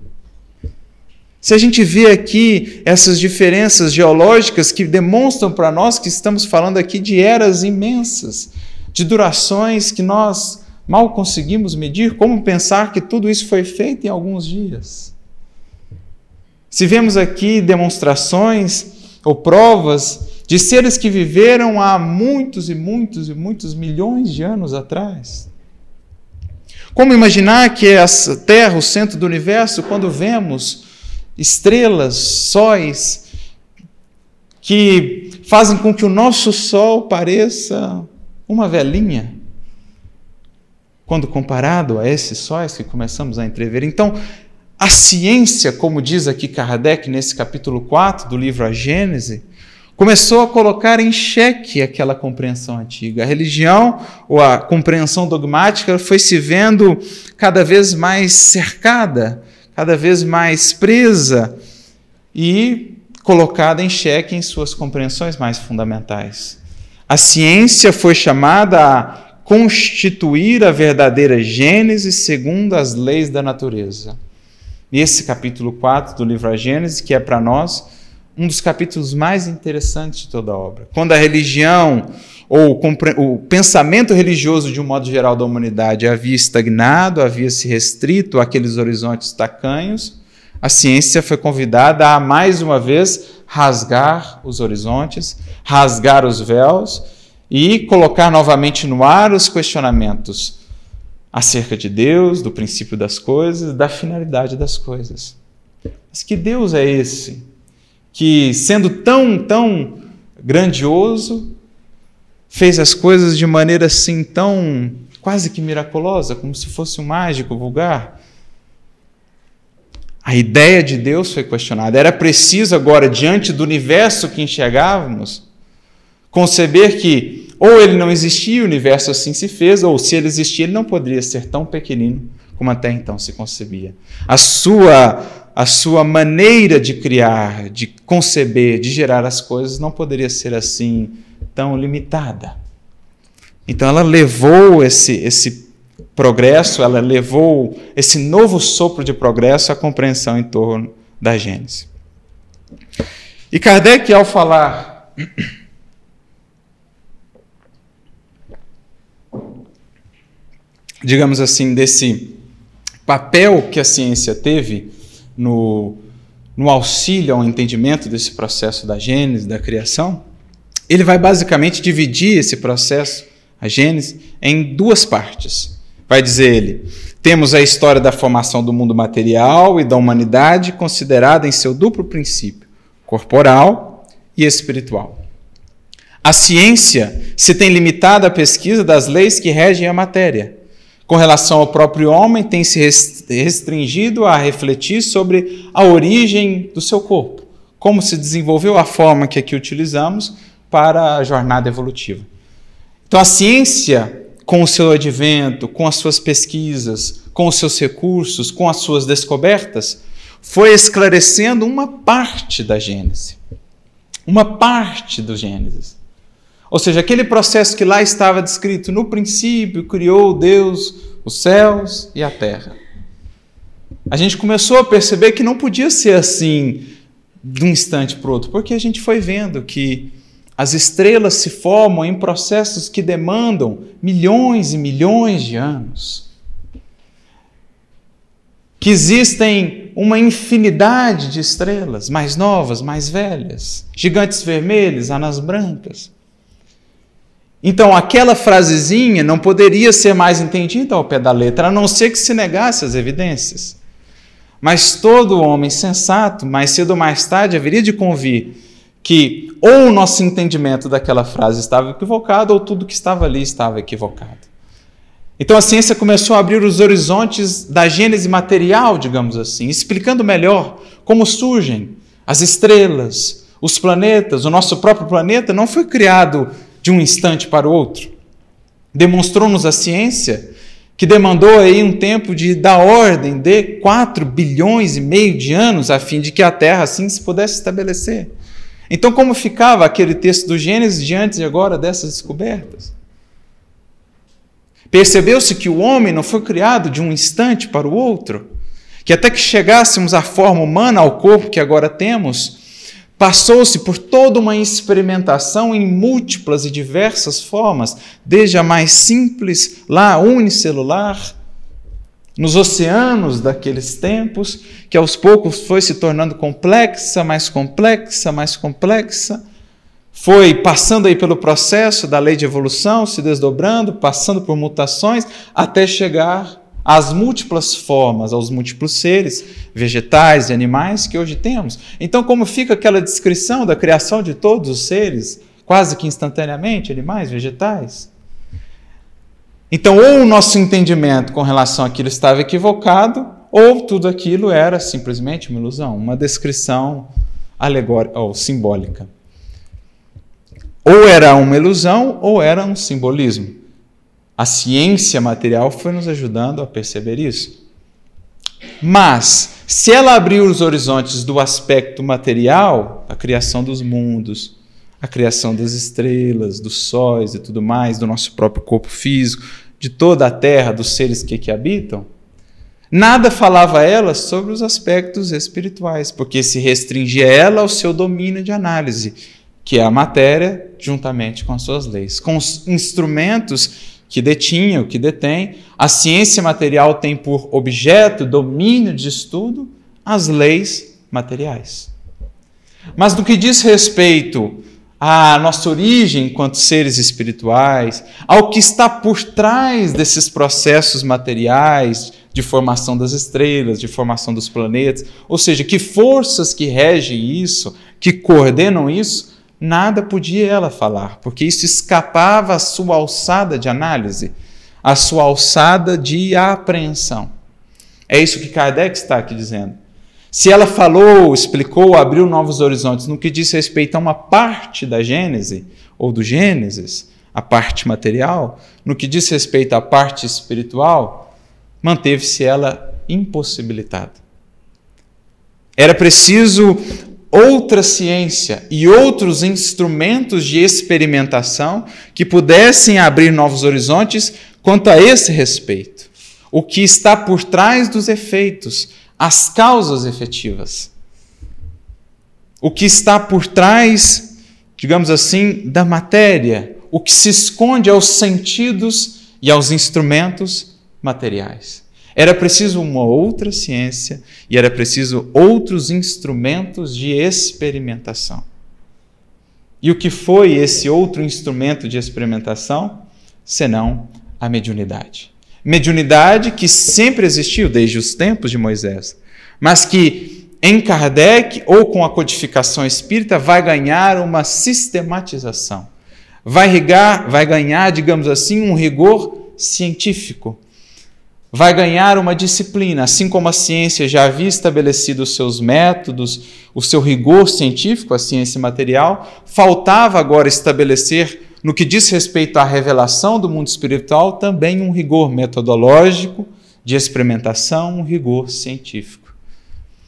Se a gente vê aqui essas diferenças geológicas que demonstram para nós que estamos falando aqui de eras imensas, de durações que nós mal conseguimos medir, como pensar que tudo isso foi feito em alguns dias? Se vemos aqui demonstrações ou provas de seres que viveram há muitos e muitos e muitos milhões de anos atrás. Como imaginar que essa Terra, o centro do universo, quando vemos estrelas, sóis, que fazem com que o nosso Sol pareça uma velhinha, quando comparado a esses sóis que começamos a entrever. Então, a ciência, como diz aqui Kardec nesse capítulo 4 do livro A Gênese, começou a colocar em xeque aquela compreensão antiga. A religião ou a compreensão dogmática foi se vendo cada vez mais cercada, cada vez mais presa e colocada em xeque em suas compreensões mais fundamentais. A ciência foi chamada a constituir a verdadeira Gênese segundo as leis da natureza. E esse capítulo 4 do livro A Gênese, que é para nós um dos capítulos mais interessantes de toda a obra. Quando a religião ou o pensamento religioso de um modo geral da humanidade havia estagnado, havia se restrito àqueles horizontes tacanhos, a ciência foi convidada a mais uma vez rasgar os horizontes, rasgar os véus e colocar novamente no ar os questionamentos acerca de Deus, do princípio das coisas, da finalidade das coisas. Mas que Deus é esse que, sendo tão, tão grandioso, fez as coisas de maneira assim tão quase que miraculosa, como se fosse um mágico vulgar. A ideia de Deus foi questionada. Era preciso agora, diante do universo que enxergávamos, conceber que ou ele não existia, o universo assim se fez, ou se ele existia, ele não poderia ser tão pequenino como até então se concebia. A sua a sua maneira de criar, de conceber, de gerar as coisas não poderia ser assim tão limitada. Então ela levou esse, esse progresso, ela levou esse novo sopro de progresso à compreensão em torno da Gênese. E Kardec, ao falar (clears throat) digamos assim, desse papel que a ciência teve no, no auxílio ao entendimento desse processo da gênese, da criação, ele vai basicamente dividir esse processo, a gênese, em duas partes. Vai dizer ele: temos a história da formação do mundo material e da humanidade considerada em seu duplo princípio, corporal e espiritual. A ciência se tem limitado à pesquisa das leis que regem a matéria com relação ao próprio homem, tem se restringido a refletir sobre a origem do seu corpo, como se desenvolveu a forma que aqui utilizamos para a jornada evolutiva. Então, a ciência, com o seu advento, com as suas pesquisas, com os seus recursos, com as suas descobertas, foi esclarecendo uma parte da Gênese. Uma parte do Gênesis. Ou seja, aquele processo que lá estava descrito, no princípio criou Deus os céus e a terra. A gente começou a perceber que não podia ser assim de um instante para o outro, porque a gente foi vendo que as estrelas se formam em processos que demandam milhões e milhões de anos. Que existem uma infinidade de estrelas, mais novas, mais velhas, gigantes vermelhos, anãs brancas. Então, aquela frasezinha não poderia ser mais entendida ao pé da letra, a não ser que se negasse as evidências. Mas todo homem sensato, mais cedo ou mais tarde, haveria de convir que ou o nosso entendimento daquela frase estava equivocado, ou tudo que estava ali estava equivocado. Então a ciência começou a abrir os horizontes da gênese material, digamos assim, explicando melhor como surgem as estrelas, os planetas, o nosso próprio planeta não foi criado de um instante para o outro. Demonstrou-nos a ciência que demandou aí um tempo de da ordem de 4 bilhões e meio de anos a fim de que a Terra assim se pudesse estabelecer. Então, como ficava aquele texto do Gênesis diante de agora dessas descobertas? Percebeu-se que o homem não foi criado de um instante para o outro, que até que chegássemos à forma humana, ao corpo que agora temos, Passou-se por toda uma experimentação em múltiplas e diversas formas, desde a mais simples, lá unicelular, nos oceanos daqueles tempos, que aos poucos foi se tornando complexa, mais complexa, mais complexa, foi passando aí pelo processo da lei de evolução, se desdobrando, passando por mutações, até chegar às múltiplas formas, aos múltiplos seres, vegetais e animais que hoje temos. Então, como fica aquela descrição da criação de todos os seres, quase que instantaneamente, animais, vegetais? Então, ou o nosso entendimento com relação àquilo estava equivocado, ou tudo aquilo era simplesmente uma ilusão, uma descrição alegórica ou simbólica. Ou era uma ilusão, ou era um simbolismo. A ciência material foi nos ajudando a perceber isso. Mas, se ela abrir os horizontes do aspecto material, a criação dos mundos, a criação das estrelas, dos sóis e tudo mais, do nosso próprio corpo físico, de toda a terra, dos seres que aqui habitam, nada falava ela sobre os aspectos espirituais, porque se restringia ela ao seu domínio de análise, que é a matéria, juntamente com as suas leis, com os instrumentos que detinha, o que detém. A ciência material tem por objeto, domínio de estudo, as leis materiais. Mas no que diz respeito à nossa origem enquanto seres espirituais, ao que está por trás desses processos materiais de formação das estrelas, de formação dos planetas, ou seja, que forças que regem isso, que coordenam isso, nada podia ela falar, porque isso escapava à sua alçada de análise, à sua alçada de apreensão. É isso que Kardec está aqui dizendo. Se ela falou, explicou, abriu novos horizontes no que diz respeito a uma parte da Gênese, ou do Gênesis, a parte material, no que diz respeito à parte espiritual, manteve-se ela impossibilitada. Era preciso outra ciência e outros instrumentos de experimentação que pudessem abrir novos horizontes quanto a esse respeito. O que está por trás dos efeitos, as causas efetivas. o que está por trás, digamos assim, da matéria, o que se esconde aos sentidos e aos instrumentos materiais. Era preciso uma outra ciência e era preciso outros instrumentos de experimentação. E o que foi esse outro instrumento de experimentação? Senão a mediunidade. Mediunidade que sempre existiu desde os tempos de Moisés, mas que em Kardec ou com a codificação espírita vai ganhar uma sistematização. Vai, regar, vai ganhar, digamos assim, um rigor científico vai ganhar uma disciplina, assim como a ciência já havia estabelecido os seus métodos, o seu rigor científico, a ciência material, faltava agora estabelecer, no que diz respeito à revelação do mundo espiritual, também um rigor metodológico de experimentação, um rigor científico.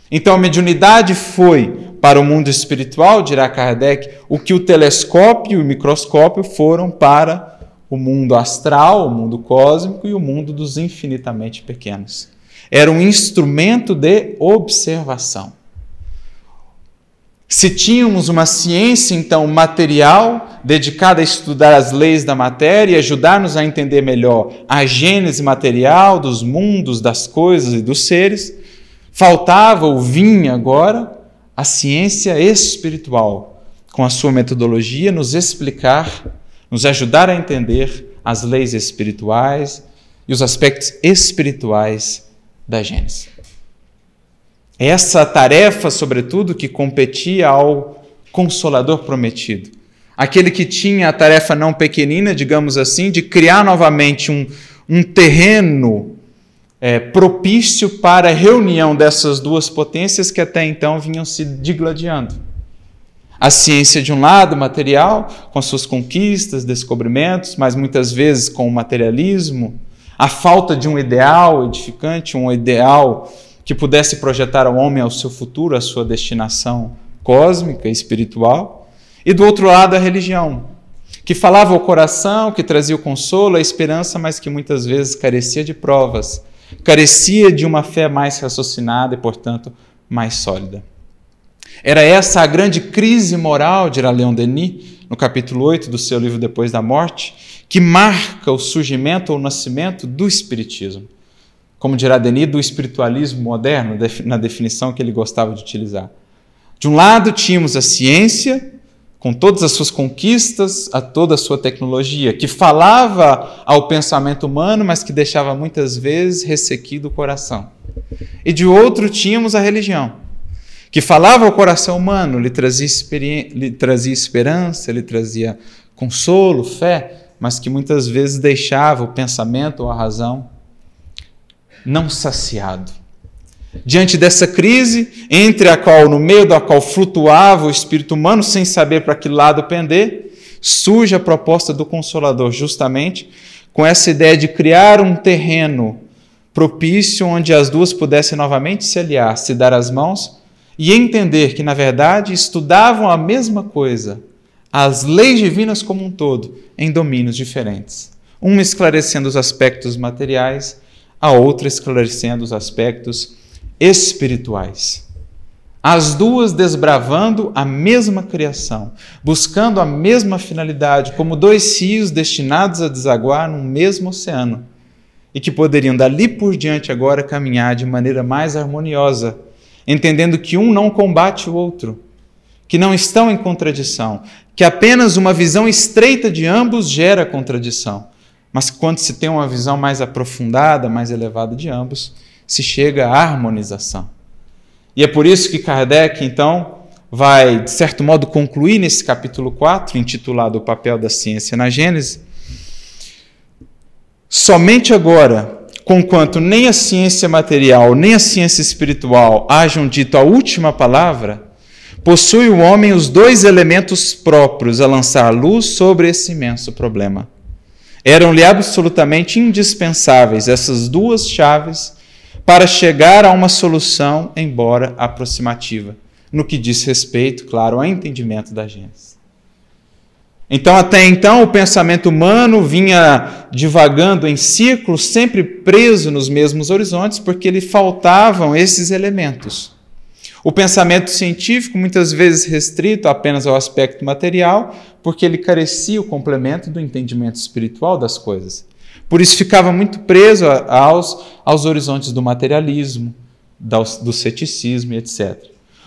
Então a mediunidade foi para o mundo espiritual, dirá Kardec, o que o telescópio e o microscópio foram para o mundo astral, o mundo cósmico e o mundo dos infinitamente pequenos. Era um instrumento de observação. Se tínhamos uma ciência, então, material, dedicada a estudar as leis da matéria e ajudar-nos a entender melhor a gênese material dos mundos, das coisas e dos seres, faltava ou vinha agora a ciência espiritual, com a sua metodologia, nos explicar nos ajudar a entender as leis espirituais e os aspectos espirituais da Gênesis. Essa tarefa, sobretudo, que competia ao Consolador prometido, aquele que tinha a tarefa não pequenina, digamos assim, de criar novamente um, um terreno é, propício para a reunião dessas duas potências que até então vinham se digladiando. A ciência de um lado, material, com suas conquistas, descobrimentos, mas muitas vezes com o materialismo, a falta de um ideal edificante, um ideal que pudesse projetar ao homem ao seu futuro, a sua destinação cósmica e espiritual, e do outro lado a religião, que falava ao coração, que trazia o consolo, a esperança, mas que muitas vezes carecia de provas, carecia de uma fé mais raciocinada e, portanto, mais sólida. Era essa a grande crise moral, dirá Leon Denis, no capítulo 8 do seu livro Depois da Morte, que marca o surgimento ou o nascimento do Espiritismo. Como dirá Denis, do espiritualismo moderno, na definição que ele gostava de utilizar. De um lado, tínhamos a ciência, com todas as suas conquistas, a toda a sua tecnologia, que falava ao pensamento humano, mas que deixava muitas vezes ressequido o coração. E de outro, tínhamos a religião que falava ao coração humano, lhe trazia, lhe trazia esperança, lhe trazia consolo, fé, mas que muitas vezes deixava o pensamento ou a razão não saciado. Diante dessa crise, entre a qual, no meio da qual flutuava o espírito humano sem saber para que lado pender, surge a proposta do Consolador, justamente com essa ideia de criar um terreno propício onde as duas pudessem novamente se aliar, se dar as mãos e entender que, na verdade, estudavam a mesma coisa, as leis divinas como um todo, em domínios diferentes. Uma esclarecendo os aspectos materiais, a outra esclarecendo os aspectos espirituais. As duas desbravando a mesma criação, buscando a mesma finalidade, como dois rios destinados a desaguar num mesmo oceano, e que poderiam dali por diante agora caminhar de maneira mais harmoniosa entendendo que um não combate o outro, que não estão em contradição, que apenas uma visão estreita de ambos gera contradição. Mas quando se tem uma visão mais aprofundada, mais elevada de ambos, se chega à harmonização. E é por isso que Kardec, então, vai, de certo modo, concluir nesse capítulo 4, intitulado O Papel da Ciência na Gênese. Somente agora, conquanto nem a ciência material nem a ciência espiritual hajam dito a última palavra, possui o homem os dois elementos próprios a lançar luz sobre esse imenso problema. Eram-lhe absolutamente indispensáveis essas duas chaves para chegar a uma solução, embora aproximativa, no que diz respeito, claro, ao entendimento da Gênesis. Então, até então, o pensamento humano vinha divagando em círculos, sempre preso nos mesmos horizontes, porque lhe faltavam esses elementos. O pensamento científico, muitas vezes restrito apenas ao aspecto material, porque ele carecia o complemento do entendimento espiritual das coisas. Por isso ficava muito preso aos, aos horizontes do materialismo, do, ceticismo etc.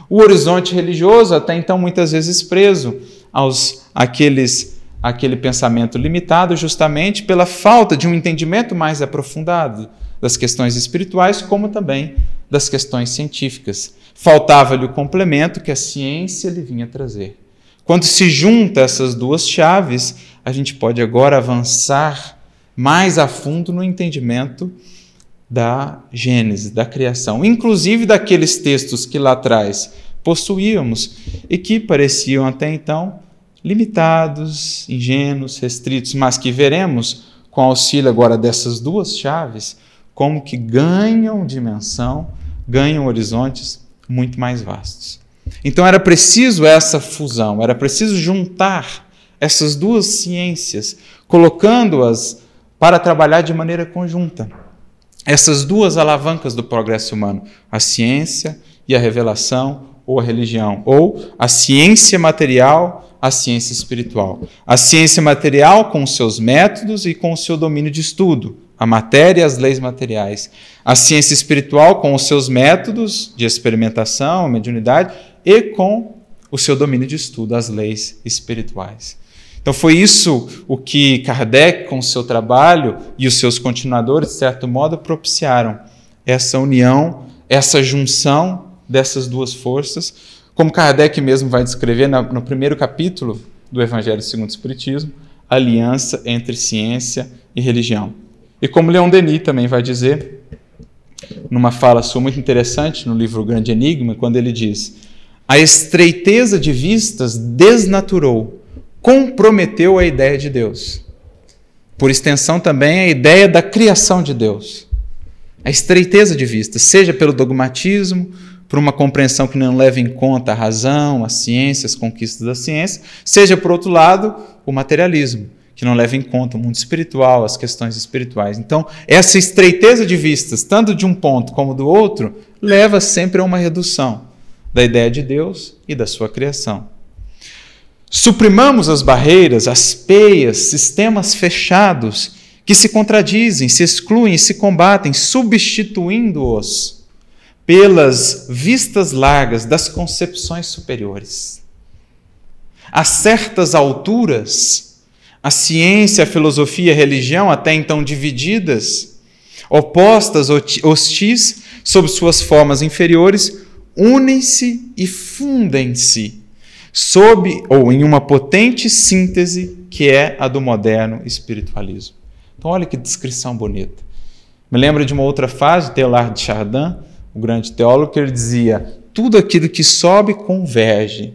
O horizonte religioso, até então muitas vezes preso aos aqueles aquele pensamento limitado justamente pela falta de um entendimento mais aprofundado das questões espirituais, como também das questões científicas. Faltava-lhe o complemento que a ciência lhe vinha trazer. Quando se junta essas duas chaves, a gente pode agora avançar mais a fundo no entendimento da Gênese, da criação, inclusive daqueles textos que lá atrás possuíamos e que pareciam até então limitados, ingênuos, restritos, mas que veremos com auxílio agora dessas duas chaves como que ganham dimensão, ganham horizontes muito mais vastos. Então era preciso essa fusão, era preciso juntar essas duas ciências, colocando-as para trabalhar de maneira conjunta. Essas duas alavancas do progresso humano, a ciência e a revelação ou a religião, ou a ciência material, a ciência espiritual. A ciência material com seus métodos e com o seu domínio de estudo, a matéria e as leis materiais. A ciência espiritual com os seus métodos de experimentação, mediunidade e com o seu domínio de estudo, as leis espirituais. Então foi isso o que Kardec, com o seu trabalho e os seus continuadores, de certo modo, propiciaram essa união, essa junção dessas duas forças, como Kardec mesmo vai descrever no primeiro capítulo do Evangelho segundo o Espiritismo, aliança entre ciência e religião. E como Leon Denis também vai dizer, numa fala sua muito interessante no livro O Grande Enigma, quando ele diz: A estreiteza de vistas desnaturou, comprometeu a ideia de Deus. Por extensão também a ideia da criação de Deus. A estreiteza de vistas, seja pelo dogmatismo, por uma compreensão que não leva em conta a razão, a ciência, as conquistas da ciência, seja, por outro lado, o materialismo que não leva em conta o mundo espiritual, as questões espirituais. Então, essa estreiteza de vistas, tanto de um ponto como do outro, leva sempre a uma redução da ideia de Deus e da sua criação. Suprimamos as barreiras, as peias, sistemas fechados que se contradizem, se excluem se combatem, substituindo-os pelas vistas largas das concepções superiores. A certas alturas, a ciência, a filosofia e a religião, até então divididas, opostas, hostis, sob suas formas inferiores, unem-se e fundem-se sob ou em uma potente síntese que é a do moderno espiritualismo. Então, olha que descrição bonita. Me lembro de uma outra fase Teilhard de Chardin, o grande teólogo, que ele dizia: tudo aquilo que sobe converge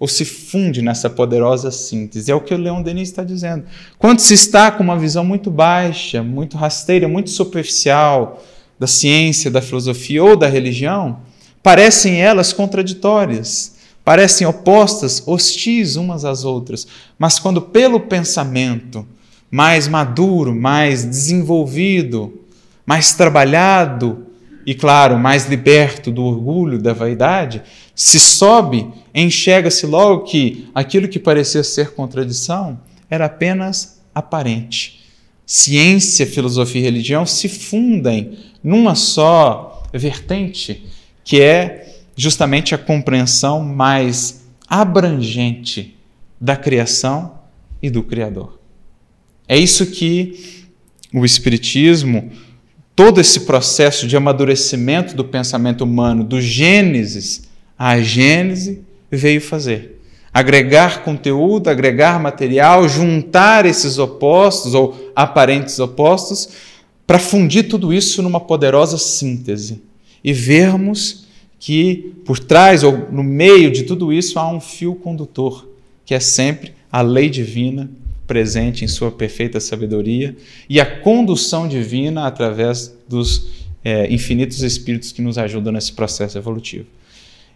ou se funde nessa poderosa síntese. É o que o Leon Denis está dizendo. Quando se está com uma visão muito baixa, muito rasteira, muito superficial da ciência, da filosofia ou da religião, parecem elas contraditórias, parecem opostas, hostis umas às outras. Mas quando pelo pensamento mais maduro, mais desenvolvido, mais trabalhado, e, claro, mais liberto do orgulho, da vaidade, se sobe, enxerga-se logo que aquilo que parecia ser contradição era apenas aparente. Ciência, filosofia e religião se fundem numa só vertente, que é justamente a compreensão mais abrangente da criação e do Criador. É isso que o Espiritismo todo esse processo de amadurecimento do pensamento humano, do Gênesis à Gênese, veio fazer. Agregar conteúdo, agregar material, juntar esses opostos ou aparentes opostos, para fundir tudo isso numa poderosa síntese e vermos que por trás ou no meio de tudo isso há um fio condutor, que é sempre a lei divina presente em sua perfeita sabedoria e a condução divina através dos é, infinitos espíritos que nos ajudam nesse processo evolutivo.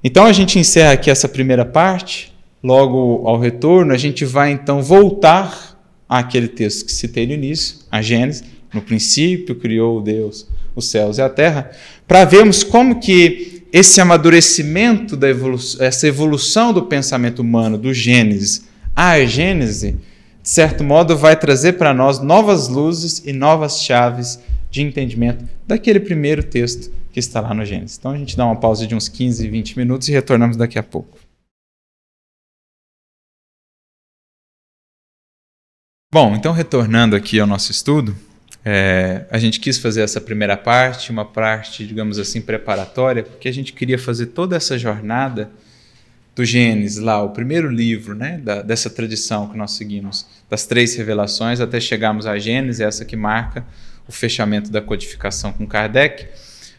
Então a gente encerra aqui essa primeira parte. Logo ao retorno, a gente vai então voltar àquele texto que citei no início, a Gênesis. No princípio criou Deus os céus e a terra, para vermos como que esse amadurecimento da evolução, essa evolução do pensamento humano, do Gênesis à Gênese, de certo modo, vai trazer para nós novas luzes e novas chaves de entendimento daquele primeiro texto que está lá no Gênesis. Então a gente dá uma pausa de uns 15, 20 minutos e retornamos daqui a pouco. Bom, então retornando aqui ao nosso estudo, é, a gente quis fazer essa primeira parte, uma parte, digamos assim, preparatória, porque a gente queria fazer toda essa jornada do Gênesis, lá, o primeiro livro né, da, dessa tradição que nós seguimos, das três revelações, até chegarmos à Gênesis, essa que marca o fechamento da codificação com Kardec,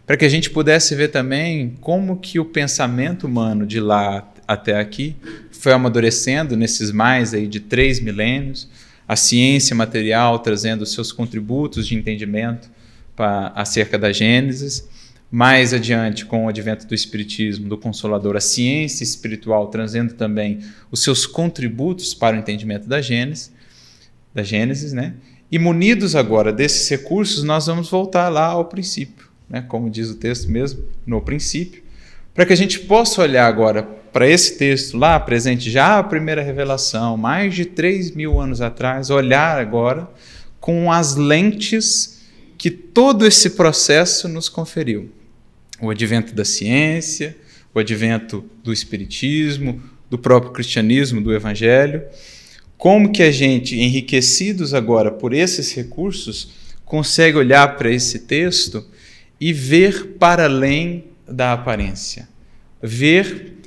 para que a gente pudesse ver também como que o pensamento humano de lá até aqui foi amadurecendo nesses mais aí de três milênios, a ciência material trazendo seus contributos de entendimento para, acerca da Gênesis, mais adiante, com o advento do Espiritismo, do Consolador, a ciência espiritual trazendo também os seus contributos para o entendimento da Gênesis, da Gênesis, né? E munidos agora desses recursos, nós vamos voltar lá ao princípio, né? como diz o texto mesmo, no princípio, para que a gente possa olhar agora para esse texto lá, presente já a primeira revelação, mais de 3 mil anos atrás, olhar agora com as lentes que todo esse processo nos conferiu. O advento da ciência, o advento do espiritismo, do próprio cristianismo, do evangelho, como que a gente, enriquecidos agora por esses recursos, consegue olhar para esse texto e ver para além da aparência, ver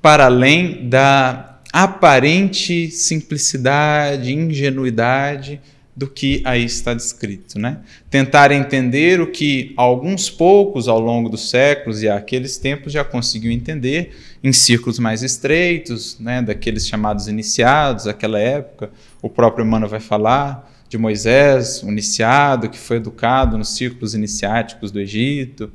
para além da aparente simplicidade, ingenuidade do que aí está descrito, né? Tentar entender o que alguns poucos ao longo dos séculos e aqueles tempos já conseguiu entender em círculos mais estreitos, né, daqueles chamados iniciados, aquela época. O próprio Emmanuel vai falar de Moisés, o iniciado que foi educado nos círculos iniciáticos do Egito.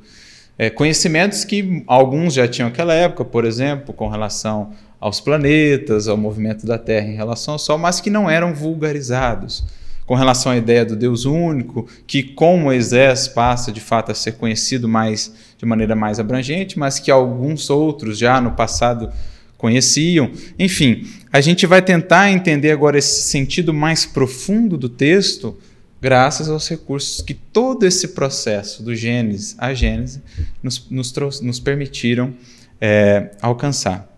É, conhecimentos que alguns já tinham naquela época, por exemplo, com relação aos planetas, ao movimento da Terra em relação ao Sol, mas que não eram vulgarizados com relação à ideia do Deus único, que com Moisés passa de fato a ser conhecido mais de maneira mais abrangente, mas que alguns outros já no passado conheciam. Enfim, a gente vai tentar entender agora esse sentido mais profundo do texto, graças aos recursos que todo esse processo do Gênesis à Gênesis nos, nos, nos permitiram é, alcançar.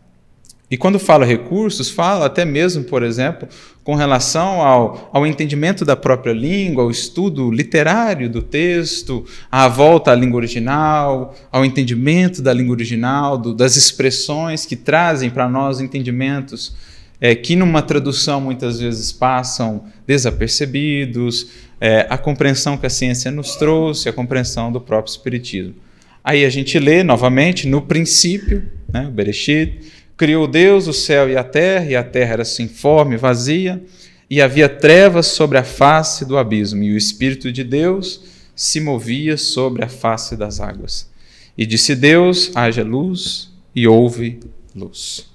E quando fala recursos, fala até mesmo, por exemplo, com relação ao, ao entendimento da própria língua, ao estudo literário do texto, à volta à língua original, ao entendimento da língua original, do, das expressões que trazem para nós entendimentos é, que numa tradução muitas vezes passam desapercebidos, é, a compreensão que a ciência nos trouxe, a compreensão do próprio Espiritismo. Aí a gente lê novamente no princípio, né, o Bereshit, Criou Deus o céu e a terra, e a terra era sem forma e vazia, e havia trevas sobre a face do abismo, e o Espírito de Deus se movia sobre a face das águas. E disse Deus: haja luz, e houve luz.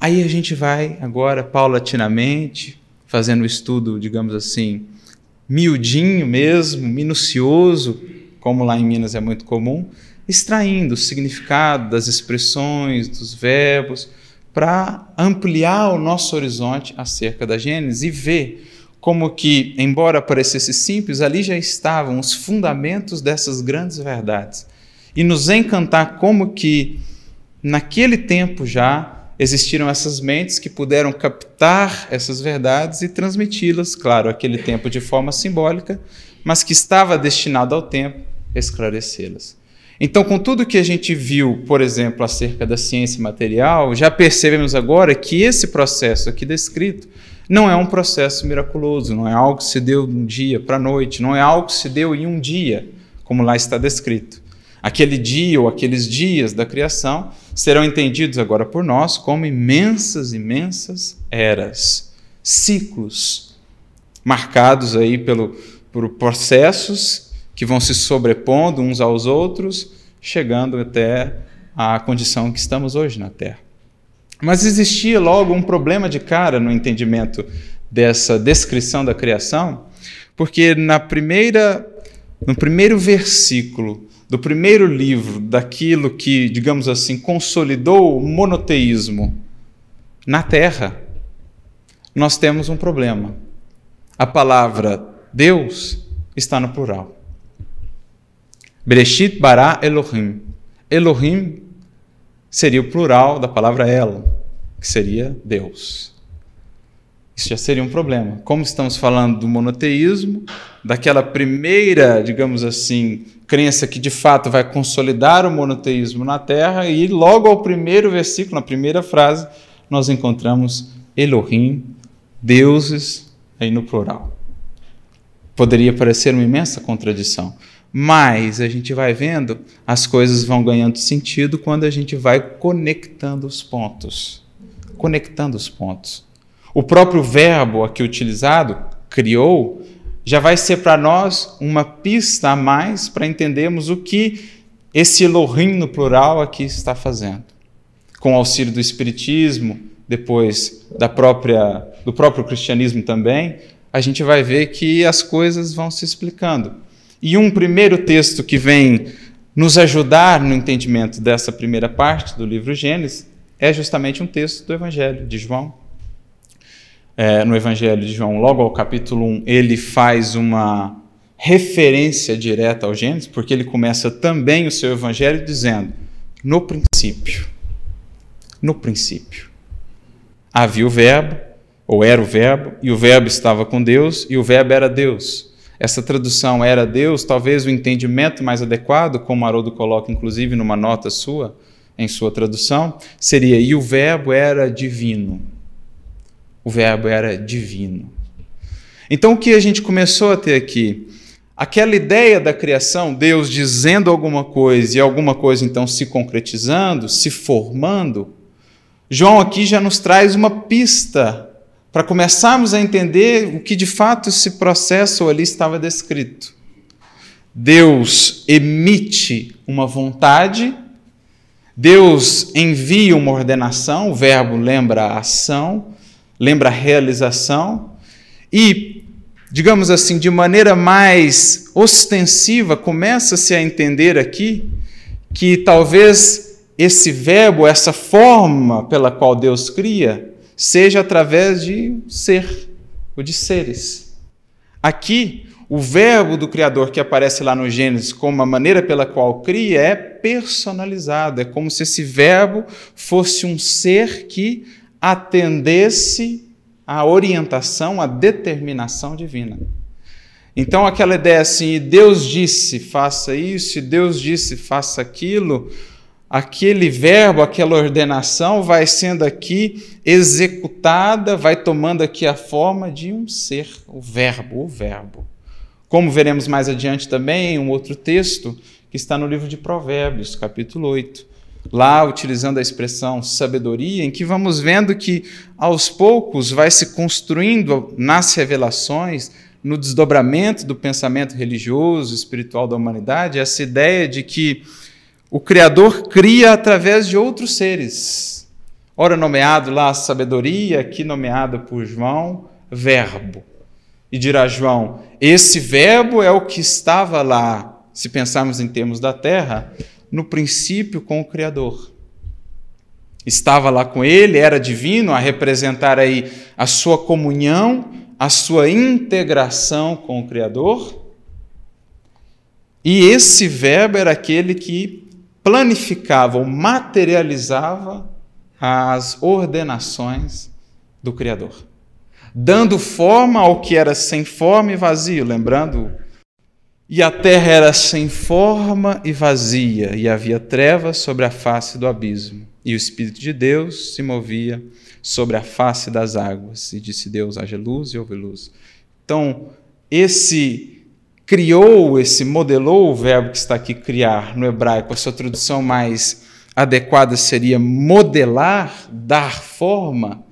Aí a gente vai agora paulatinamente fazendo o estudo, digamos assim, miudinho mesmo, minucioso, como lá em Minas é muito comum, extraindo o significado das expressões, dos verbos, para ampliar o nosso horizonte acerca da Gênesis e ver como que, embora parecesse simples, ali já estavam os fundamentos dessas grandes verdades. E nos encantar como que naquele tempo já existiram essas mentes que puderam captar essas verdades e transmiti-las, claro, aquele tempo de forma simbólica, mas que estava destinado ao tempo esclarecê-las. Então, com tudo que a gente viu, por exemplo, acerca da ciência material, já percebemos agora que esse processo aqui descrito não é um processo miraculoso, não é algo que se deu de um dia para a noite, não é algo que se deu em um dia, como lá está descrito. Aquele dia ou aqueles dias da criação serão entendidos agora por nós como imensas, imensas eras, ciclos, marcados aí pelo, por processos que vão se sobrepondo uns aos outros, chegando até a condição que estamos hoje na Terra. Mas existia logo um problema de cara no entendimento dessa descrição da criação, porque na primeira no primeiro versículo do do primeiro livro daquilo que, digamos assim, consolidou o monoteísmo na Terra, nós temos um problema. A palavra Deus está no plural. Bereshit bara Elohim. Elohim seria o plural da palavra El, que seria Deus. Isso já seria um problema. Como estamos falando do monoteísmo, daquela primeira, digamos assim, crença que de fato vai consolidar o monoteísmo na Terra, e logo ao primeiro versículo, na primeira frase, nós encontramos Elohim, deuses, aí no plural. Poderia parecer uma imensa contradição, mas a gente vai vendo, as coisas vão ganhando sentido quando a gente vai conectando os pontos. Conectando os pontos. O próprio verbo aqui utilizado, criou, já vai ser para nós uma pista a mais para entendermos o que esse Elohim no plural aqui está fazendo. Com o auxílio do Espiritismo, depois da própria, do próprio cristianismo também, a gente vai ver que as coisas vão se explicando. E um primeiro texto que vem nos ajudar no entendimento dessa primeira parte do livro Gênesis é justamente um texto do Evangelho de João é, no Evangelho de João, logo ao capítulo 1, ele faz uma referência direta ao Gênesis, porque ele começa também o seu Evangelho dizendo: no princípio, no princípio, havia o Verbo, ou era o Verbo, e o Verbo estava com Deus, e o Verbo era Deus. Essa tradução era Deus, talvez o entendimento mais adequado, como Haroldo coloca inclusive numa nota sua, em sua tradução, seria: e o Verbo era divino o Verbo era divino. Então, o que a gente começou a ter aqui? Aquela ideia da criação, Deus dizendo alguma coisa e alguma coisa então se concretizando, se formando, João aqui já nos traz uma pista para começarmos a entender o que de fato esse processo ali estava descrito. Deus emite uma vontade, Deus envia uma ordenação, o verbo lembra a ação, lembra a realização, e, digamos assim, de maneira mais ostensiva, começa-se a entender aqui que talvez esse verbo, essa forma pela qual Deus cria, seja através de ser, ou de seres. Aqui, o verbo do Criador que aparece lá no Gênesis como a maneira pela qual cria é personalizado, é como se esse verbo fosse um ser que atendesse à orientação, à determinação divina. Então, aquela ideia assim, Deus disse, faça isso, Deus disse, faça aquilo, aquele verbo, aquela ordenação vai sendo aqui executada, vai tomando aqui a forma de um ser, o Verbo, o Verbo. Como veremos mais adiante também em um outro texto que está no livro de Provérbios, capítulo 8 lá utilizando a expressão sabedoria, em que vamos vendo que aos poucos vai se construindo nas revelações, no desdobramento do pensamento religioso, espiritual da humanidade, essa ideia de que o Criador cria através de outros seres. Ora nomeado lá sabedoria, aqui nomeado por João, verbo. E dirá João: esse verbo é o que estava lá, se pensarmos em termos da terra, no princípio com o Criador. Estava lá com ele, era divino, a representar aí a sua comunhão, a sua integração com o Criador. E esse verbo era aquele que planificava ou materializava as ordenações do Criador, dando forma ao que era sem forma e vazio, lembrando e a terra era sem forma e vazia, e havia trevas sobre a face do abismo. E o Espírito de Deus se movia sobre a face das águas. E disse Deus: haja luz e houve luz. Então, esse criou, esse modelou o verbo que está aqui, criar, no hebraico, a sua tradução mais adequada seria modelar, dar forma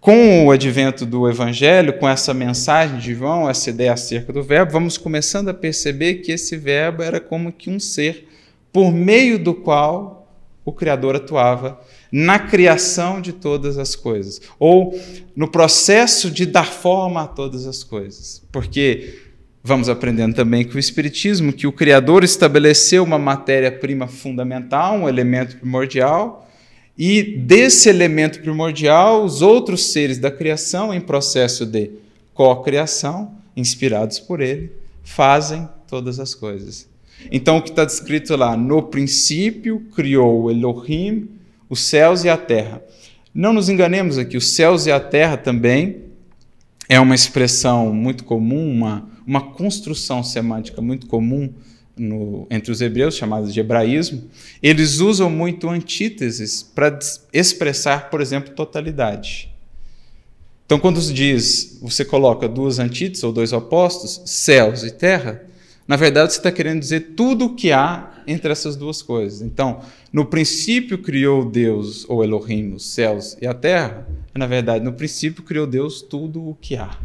com o advento do Evangelho, com essa mensagem de João, essa ideia acerca do Verbo, vamos começando a perceber que esse Verbo era como que um ser por meio do qual o Criador atuava na criação de todas as coisas, ou no processo de dar forma a todas as coisas. Porque vamos aprendendo também com o Espiritismo que o Criador estabeleceu uma matéria-prima fundamental, um elemento primordial, e desse elemento primordial, os outros seres da criação, em processo de co-criação, inspirados por ele, fazem todas as coisas. Então, o que está descrito lá, no princípio criou Elohim os céus e a terra. Não nos enganemos aqui, os céus e a terra também é uma expressão muito comum, uma, uma construção semântica muito comum no, entre os hebreus, chamada de hebraísmo. Eles usam muito antíteses para expressar, por exemplo, totalidade. Então, quando se diz, você coloca duas antíteses ou dois opostos, céus e terra, na verdade você está querendo dizer tudo o que há entre essas duas coisas. Então, no princípio criou Deus, ou Elohim, os céus e a terra, na verdade, no princípio criou Deus tudo o que há.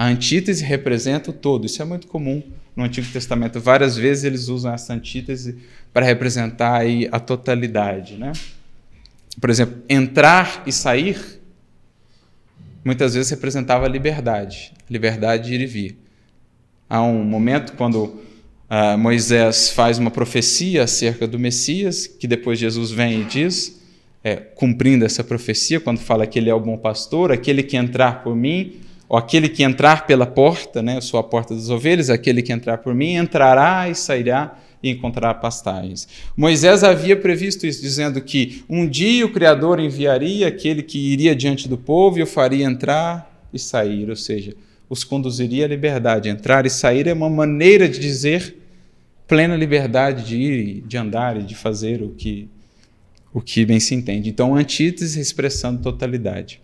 A antítese representa o todo. Isso é muito comum no Antigo Testamento. Várias vezes eles usam essa antítese para representar a totalidade. Né? Por exemplo, entrar e sair muitas vezes representava a liberdade, liberdade de ir e vir. Há um momento quando uh, Moisés faz uma profecia acerca do Messias, que depois Jesus vem e diz, é, cumprindo essa profecia, quando fala que ele é o bom pastor, aquele que entrar por mim, ou aquele que entrar pela porta, né, eu sou a porta das ovelhas, aquele que entrar por mim entrará e sairá e encontrará pastagens. Moisés havia previsto isso, dizendo que um dia o Criador enviaria aquele que iria diante do povo e o faria entrar e sair, ou seja, os conduziria à liberdade. Entrar e sair é uma maneira de dizer plena liberdade de ir, de andar e de fazer o que o que bem se entende. Então, antítese expressando totalidade.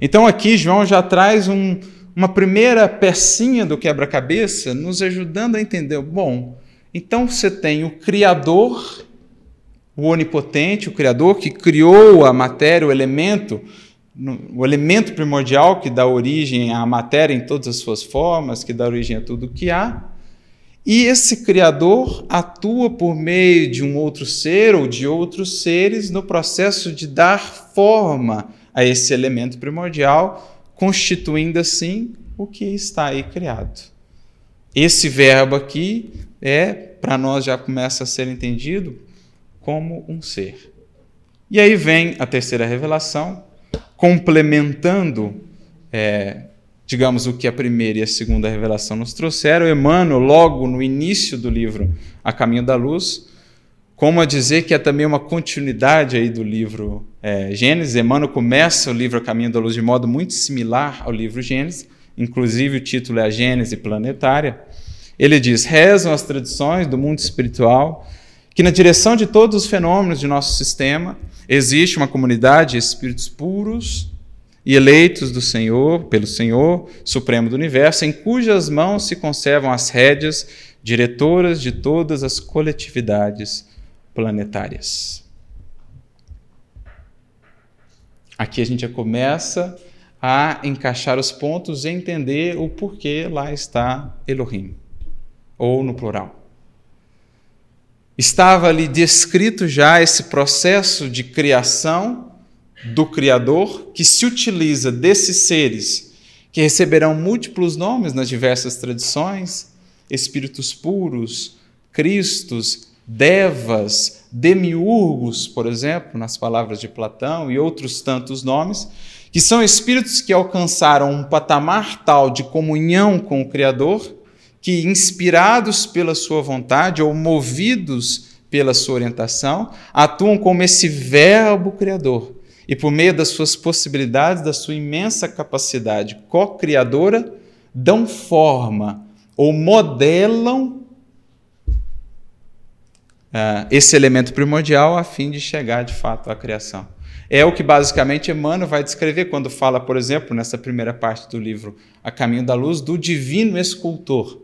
Então, aqui João já traz um, uma primeira pecinha do quebra-cabeça, nos ajudando a entender. Bom, então você tem o Criador, o Onipotente, o Criador que criou a matéria, o elemento, o elemento primordial que dá origem à matéria em todas as suas formas, que dá origem a tudo o que há. E esse Criador atua por meio de um outro ser ou de outros seres no processo de dar forma a esse elemento primordial, constituindo assim o que está aí criado. Esse verbo aqui é, para nós já começa a ser entendido como um ser. E aí vem a terceira revelação, complementando, é, digamos, o que a primeira e a segunda revelação nos trouxeram. Emmanuel, logo no início do livro A Caminho da Luz, como a dizer que é também uma continuidade aí do livro é, Gênesis. Emmanuel começa o livro A Caminho da Luz de modo muito similar ao livro Gênesis, inclusive o título é a Gênese Planetária. Ele diz: rezam as tradições do mundo espiritual que, na direção de todos os fenômenos de nosso sistema, existe uma comunidade de espíritos puros e eleitos do Senhor, pelo Senhor Supremo do Universo, em cujas mãos se conservam as rédeas diretoras de todas as coletividades planetárias. Aqui a gente já começa a encaixar os pontos e entender o porquê lá está Elohim ou no plural. Estava ali descrito já esse processo de criação do Criador, que se utiliza desses seres que receberão múltiplos nomes nas diversas tradições, espíritos puros, cristos, devas, demiurgos, por exemplo, nas palavras de Platão e outros tantos nomes, que são espíritos que alcançaram um patamar tal de comunhão com o Criador que, inspirados pela sua vontade ou movidos pela sua orientação, atuam como esse verbo criador. E, por meio das suas possibilidades, da sua imensa capacidade co-criadora, dão forma ou modelam uh, esse elemento primordial a fim de chegar de fato à criação. É o que basicamente Emmanuel vai descrever quando fala, por exemplo, nessa primeira parte do livro A Caminho da Luz, do divino escultor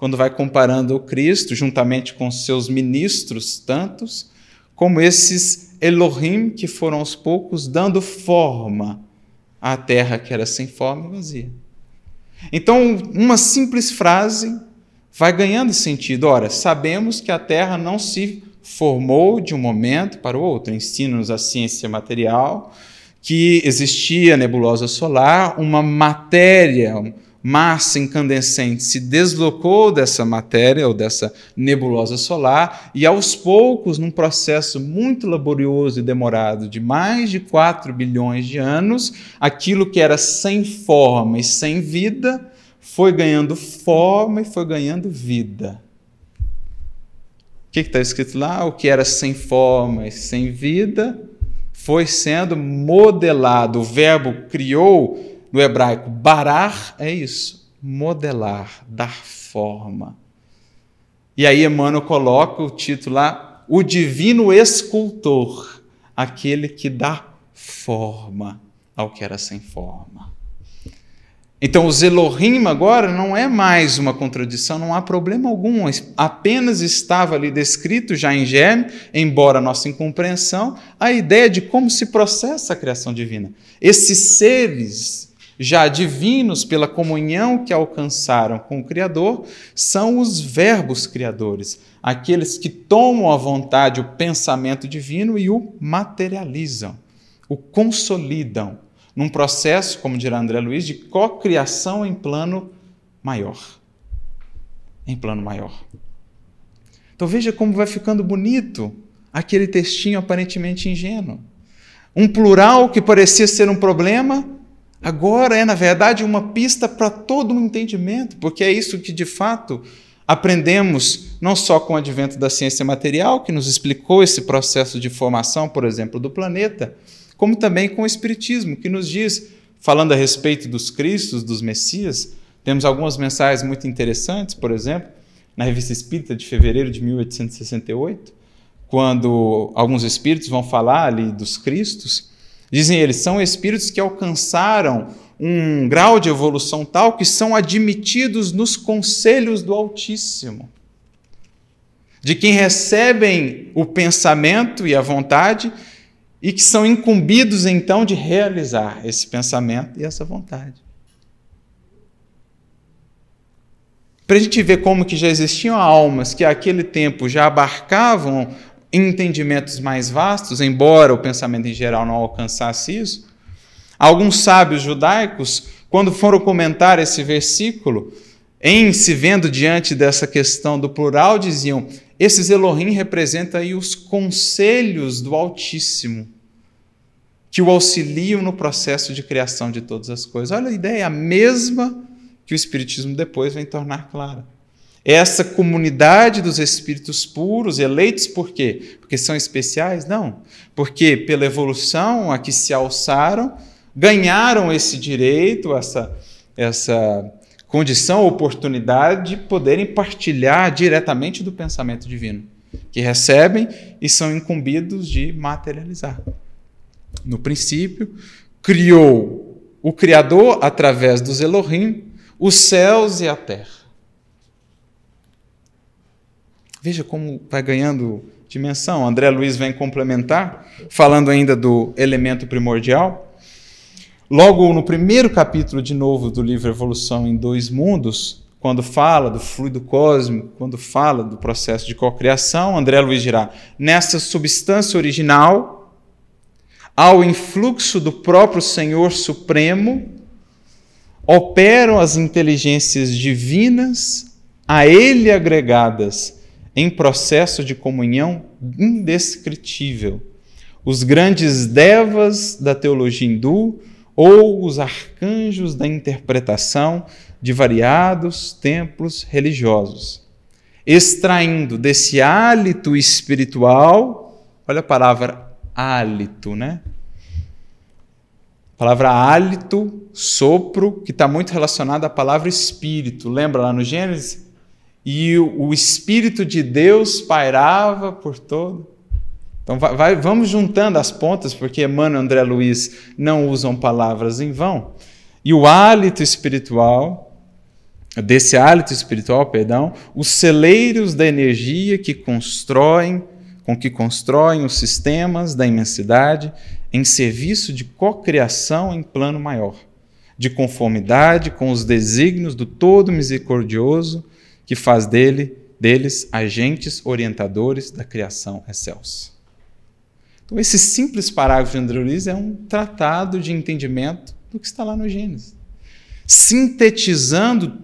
quando vai comparando o Cristo juntamente com seus ministros tantos, como esses Elohim que foram aos poucos dando forma à terra que era sem forma e vazia. Então, uma simples frase vai ganhando sentido. Ora, sabemos que a terra não se formou de um momento para o outro. Ensina-nos a ciência material que existia a nebulosa solar, uma matéria, massa incandescente se deslocou dessa matéria ou dessa nebulosa solar e aos poucos, num processo muito laborioso e demorado de mais de 4 bilhões de anos, aquilo que era sem forma e sem vida foi ganhando forma e foi ganhando vida. O que está escrito lá? O que era sem forma e sem vida foi sendo modelado. O verbo criou no hebraico, barar é isso, modelar, dar forma. E aí Emmanuel coloca o título lá, o divino escultor, aquele que dá forma ao que era sem forma. Então, o Elohim agora não é mais uma contradição, não há problema algum, apenas estava ali descrito já em Gênesis, embora a nossa incompreensão, a ideia de como se processa a criação divina. Esses seres já divinos pela comunhão que alcançaram com o Criador, são os verbos criadores, aqueles que tomam à vontade o pensamento divino e o materializam, o consolidam, num processo, como dirá André Luiz, de cocriação em plano maior. Em plano maior. Então veja como vai ficando bonito aquele textinho aparentemente ingênuo. Um plural que parecia ser um problema Agora é, na verdade, uma pista para todo um entendimento, porque é isso que de fato aprendemos não só com o advento da ciência material, que nos explicou esse processo de formação, por exemplo, do planeta, como também com o Espiritismo, que nos diz, falando a respeito dos Cristos, dos Messias, temos algumas mensagens muito interessantes, por exemplo, na Revista Espírita de fevereiro de 1868, quando alguns espíritos vão falar ali dos Cristos Dizem eles, são espíritos que alcançaram um grau de evolução tal que são admitidos nos conselhos do Altíssimo. De quem recebem o pensamento e a vontade e que são incumbidos então de realizar esse pensamento e essa vontade. Para a gente ver como que já existiam almas que àquele tempo já abarcavam entendimentos mais vastos, embora o pensamento em geral não alcançasse isso. Alguns sábios judaicos, quando foram comentar esse versículo, em se vendo diante dessa questão do plural, diziam: esses Elohim representam aí os conselhos do Altíssimo, que o auxiliam no processo de criação de todas as coisas. Olha, a ideia a mesma que o Espiritismo depois vem tornar clara essa comunidade dos espíritos puros, eleitos por quê? Porque são especiais? Não. Porque pela evolução a que se alçaram, ganharam esse direito, essa, essa condição, oportunidade de poderem partilhar diretamente do pensamento divino, que recebem e são incumbidos de materializar. No princípio, criou o Criador, através dos Elohim, os céus e a terra. Veja como vai ganhando dimensão. André Luiz vem complementar, falando ainda do elemento primordial. Logo no primeiro capítulo, de novo, do livro Evolução em Dois Mundos, quando fala do fluido cósmico, quando fala do processo de cocriação, André Luiz dirá: nessa substância original, ao influxo do próprio Senhor Supremo, operam as inteligências divinas a ele agregadas em processo de comunhão indescritível. Os grandes devas da teologia hindu ou os arcanjos da interpretação de variados templos religiosos, extraindo desse hálito espiritual, olha a palavra hálito, né? A palavra hálito, sopro, que está muito relacionada à palavra espírito. Lembra lá no Gênesis? e o Espírito de Deus pairava por todo. Então vai, vai, vamos juntando as pontas, porque Emmanuel e André Luiz não usam palavras em vão. E o hálito espiritual, desse hálito espiritual, perdão, os celeiros da energia que constroem, com que constroem os sistemas da imensidade em serviço de cocriação em plano maior, de conformidade com os desígnios do Todo Misericordioso que faz dele, deles agentes orientadores da criação excelsa. Então, esse simples parágrafo de André Luiz é um tratado de entendimento do que está lá no Gênesis. sintetizando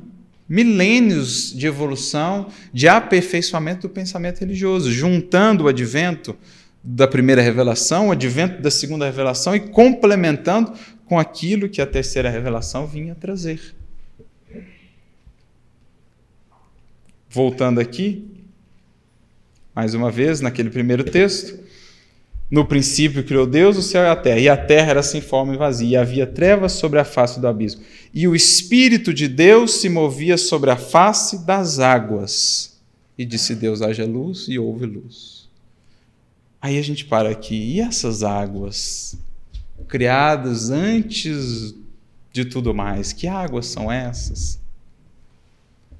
milênios de evolução, de aperfeiçoamento do pensamento religioso, juntando o advento da primeira revelação, o advento da segunda revelação e complementando com aquilo que a terceira revelação vinha trazer. Voltando aqui, mais uma vez, naquele primeiro texto, no princípio criou Deus o céu e a terra, e a terra era sem forma e vazia, e havia trevas sobre a face do abismo. E o Espírito de Deus se movia sobre a face das águas. E disse Deus: haja luz, e houve luz. Aí a gente para aqui, e essas águas, criadas antes de tudo mais, que águas são essas?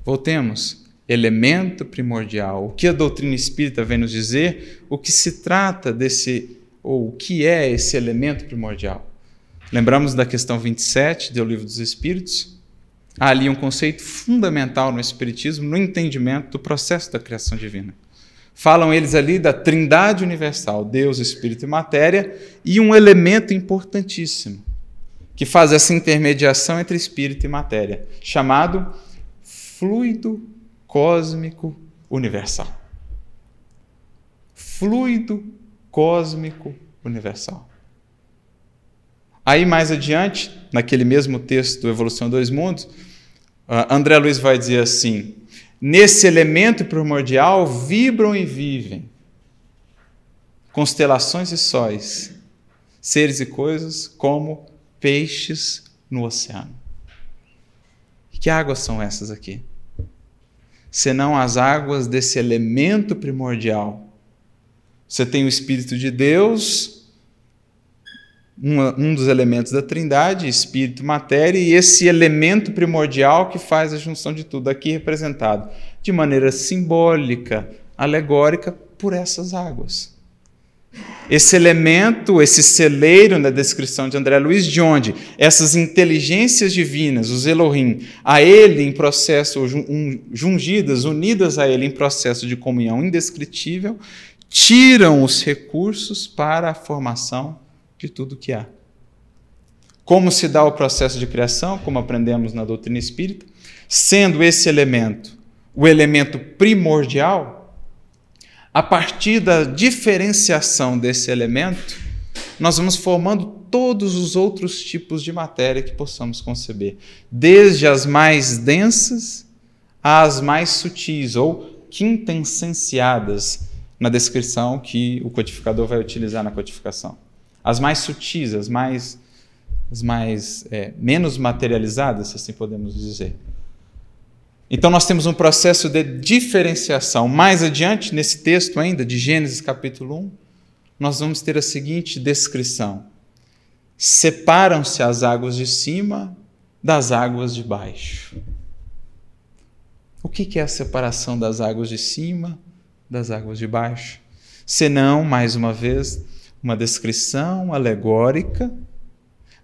Voltemos elemento primordial. O que a doutrina espírita vem nos dizer? O que se trata desse, ou o que é esse elemento primordial? Lembramos da questão 27 do Livro dos Espíritos? Há ali um conceito fundamental no Espiritismo, no entendimento do processo da criação divina. Falam eles ali da trindade universal, Deus, Espírito e Matéria, e um elemento importantíssimo, que faz essa intermediação entre Espírito e Matéria, chamado fluido cósmico universal. Fluido cósmico universal. Aí mais adiante, naquele mesmo texto do Evolução dos Mundos, ah, André Luiz vai dizer assim: nesse elemento primordial vibram e vivem constelações e sóis, seres e coisas como peixes no oceano. Que águas são essas aqui? Senão as águas desse elemento primordial. Você tem o Espírito de Deus, um, dos elementos da Trindade, Espírito, matéria, e esse elemento primordial que faz a junção de tudo, aqui representado de maneira simbólica, alegórica, por essas águas. Esse elemento, esse celeiro na descrição de André Luiz, de onde essas inteligências divinas, os Elohim, a ele em processo, jungidas, unidas a ele em processo de comunhão indescritível, tiram os recursos para a formação de tudo que há. Como se dá o processo de criação, como aprendemos na doutrina espírita, sendo esse elemento o elemento primordial, a partir da diferenciação desse elemento, nós vamos formando todos os outros tipos de matéria que possamos conceber, desde as mais densas às mais sutis ou quintessenciadas na descrição que o codificador vai utilizar na codificação. As mais sutis, as mais, as mais é, menos materializadas, se assim podemos dizer. Então nós temos um processo de diferenciação. Mais adiante, nesse texto ainda, de Gênesis capítulo 1, nós vamos ter a seguinte descrição: Separam-se as águas de cima das águas de baixo. O que é a separação das águas de cima das águas de baixo? Senão, mais uma vez, uma descrição alegórica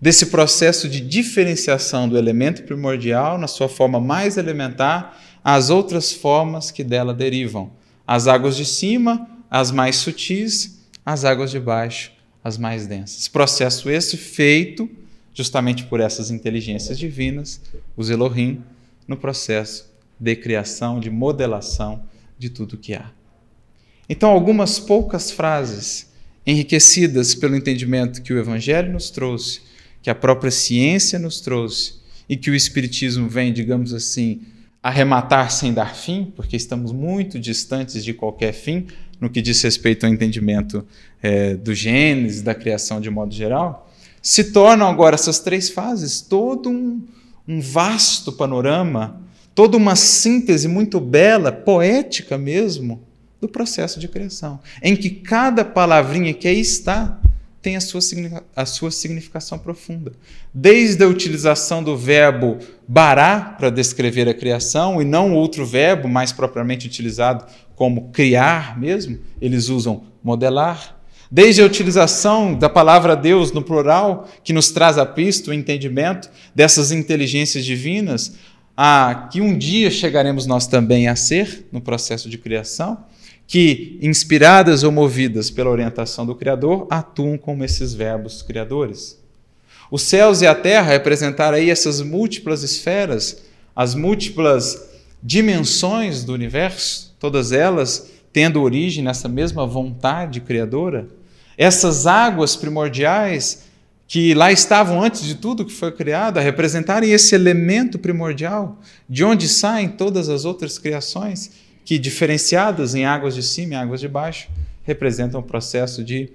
desse processo de diferenciação do elemento primordial na sua forma mais elementar às outras formas que dela derivam. As águas de cima, as mais sutis, as águas de baixo, as mais densas. Processo esse feito justamente por essas inteligências divinas, os Elohim, no processo de criação, de modelação de tudo que há. Então, algumas poucas frases enriquecidas pelo entendimento que o Evangelho nos trouxe que a própria ciência nos trouxe e que o Espiritismo vem, digamos assim, arrematar sem dar fim, porque estamos muito distantes de qualquer fim no que diz respeito ao entendimento é, do Gênesis, da criação de modo geral, se tornam agora essas três fases todo um, um vasto panorama, toda uma síntese muito bela, poética mesmo, do processo de criação, em que cada palavrinha que aí está tem a sua, a sua significação profunda. Desde a utilização do verbo bará para descrever a criação e não outro verbo mais propriamente utilizado como criar mesmo, eles usam modelar. Desde a utilização da palavra Deus no plural, que nos traz a pista o entendimento dessas inteligências divinas, a que um dia chegaremos nós também a ser no processo de criação que, inspiradas ou movidas pela orientação do Criador, atuam como esses verbos criadores. Os céus e a terra representaram aí essas múltiplas esferas, as múltiplas dimensões do universo, todas elas tendo origem nessa mesma vontade criadora. Essas águas primordiais que lá estavam antes de tudo que foi criado, representarem esse elemento primordial, de onde saem todas as outras criações, que diferenciadas em águas de cima e águas de baixo, representam o processo de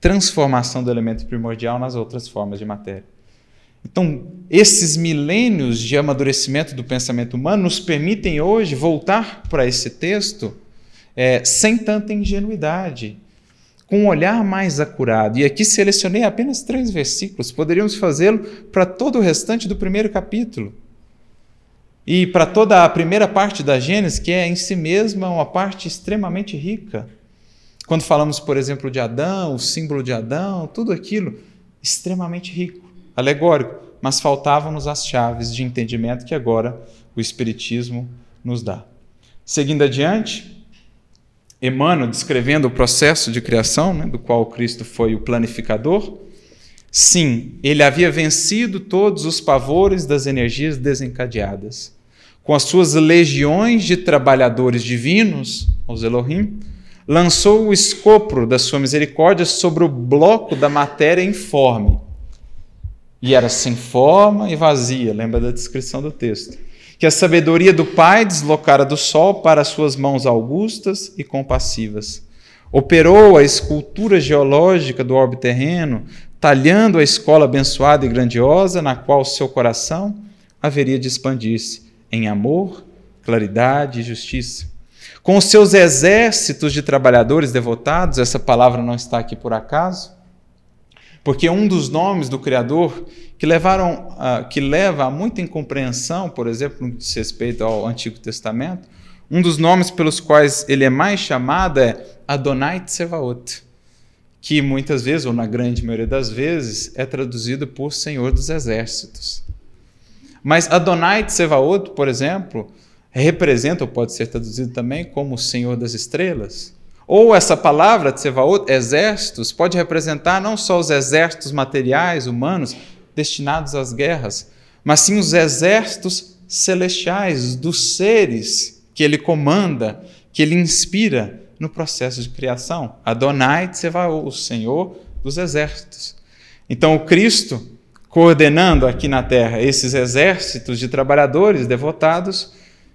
transformação do elemento primordial nas outras formas de matéria. Então, esses milênios de amadurecimento do pensamento humano nos permitem hoje voltar para esse texto é, sem tanta ingenuidade, com um olhar mais acurado. E aqui selecionei apenas três versículos, poderíamos fazê-lo para todo o restante do primeiro capítulo. E para toda a primeira parte da Gênesis, que é em si mesma uma parte extremamente rica. Quando falamos, por exemplo, de Adão, o símbolo de Adão, tudo aquilo extremamente rico, alegórico, mas faltavam-nos as chaves de entendimento que agora o Espiritismo nos dá. Seguindo adiante, Emmanuel, descrevendo o processo de criação, né, do qual Cristo foi o planificador, sim, ele havia vencido todos os pavores das energias desencadeadas. Com as suas legiões de trabalhadores divinos, os Elohim, lançou o escopro da sua misericórdia sobre o bloco da matéria informe. E era sem forma e vazia, lembra da descrição do texto. Que a sabedoria do Pai deslocara do sol para suas mãos augustas e compassivas. Operou a escultura geológica do orbe terreno, talhando a escola abençoada e grandiosa na qual seu coração haveria de expandir-se em amor, claridade e justiça. Com os seus exércitos de trabalhadores devotados, essa palavra não está aqui por acaso, porque um dos nomes do Criador que levaram, uh, que leva a muita incompreensão, por exemplo, no que diz respeito ao Antigo Testamento, um dos nomes pelos quais ele é mais chamado é Adonai Tsevaot, que muitas vezes, ou na grande maioria das vezes, é traduzido por Senhor dos Exércitos. Mas Adonai Tsevaot, por exemplo, representa, ou pode ser traduzido também como Senhor das Estrelas. Ou essa palavra, Tsevaot, exércitos, pode representar não só os exércitos materiais, humanos, destinados às guerras, mas sim os exércitos celestiais dos seres que ele comanda, que ele inspira no processo de criação. Adonai Tsevaot, o Senhor dos exércitos. Então, o Cristo, coordenando aqui na terra esses exércitos de trabalhadores devotados,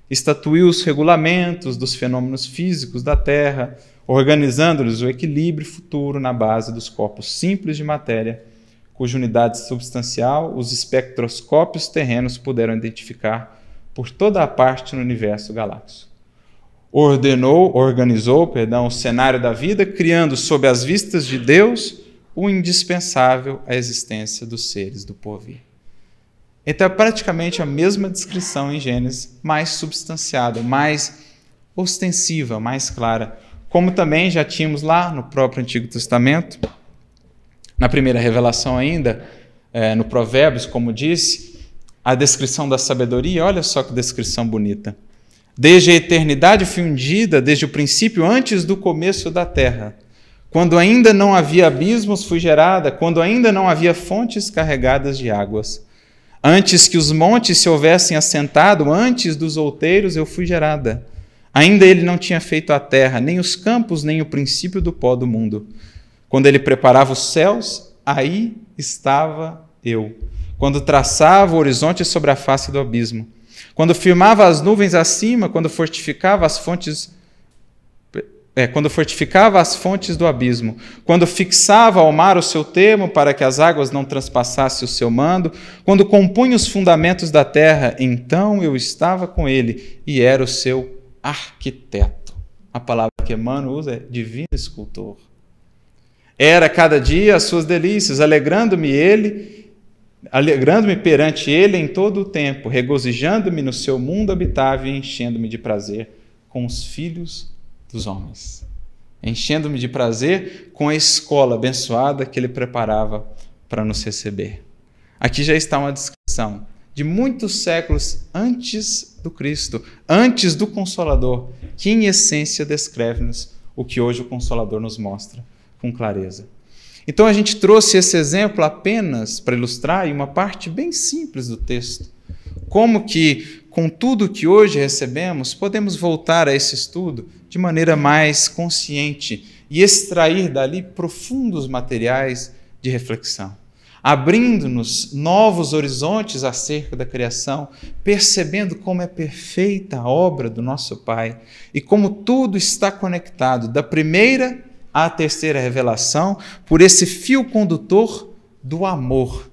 estatuiu os regulamentos dos fenômenos físicos da Terra, organizando-lhes o equilíbrio futuro na base dos corpos simples de matéria, cuja unidade substancial os espectroscópios terrenos puderam identificar por toda a parte no universo galáctico. Ordenou, organizou, perdão, o cenário da vida, criando sob as vistas de Deus o indispensável à existência dos seres do porvir. Então é praticamente a mesma descrição em Gênesis, mais substanciada, mais ostensiva, mais clara. Como também já tínhamos lá no próprio Antigo Testamento, na primeira revelação ainda, é, no Provérbios, como disse, a descrição da sabedoria, olha só que descrição bonita. Desde a eternidade fui undida, desde o princípio, antes do começo da terra. Quando ainda não havia abismos, fui gerada, quando ainda não havia fontes carregadas de águas. Antes que os montes se houvessem assentado, antes dos outeiros eu fui gerada. Ainda ele não tinha feito a terra, nem os campos, nem o princípio do pó do mundo. Quando ele preparava os céus, aí estava eu. Quando traçava o horizonte sobre a face do abismo. Quando firmava as nuvens acima, quando fortificava as fontes é, quando fortificava as fontes do abismo, quando fixava ao mar o seu termo para que as águas não transpassassem o seu mando, quando compunha os fundamentos da terra, então eu estava com ele e era o seu arquiteto. A palavra que Emmanuel usa é divino escultor. Era cada dia as suas delícias, alegrando-me ele, alegrando-me perante ele em todo o tempo, regozijando-me no seu mundo habitável e enchendo-me de prazer com os filhos dos homens, enchendo-me de prazer com a escola abençoada que ele preparava para nos receber. Aqui já está uma descrição de muitos séculos antes do Cristo, antes do Consolador, que em essência descreve-nos o que hoje o Consolador nos mostra com clareza. Então a gente trouxe esse exemplo apenas para ilustrar uma parte bem simples do texto. Como que, com tudo que hoje recebemos, podemos voltar a esse estudo de maneira mais consciente e extrair dali profundos materiais de reflexão abrindo-nos novos horizontes acerca da criação, percebendo como é perfeita a obra do nosso Pai e como tudo está conectado, da primeira à terceira revelação, por esse fio condutor do amor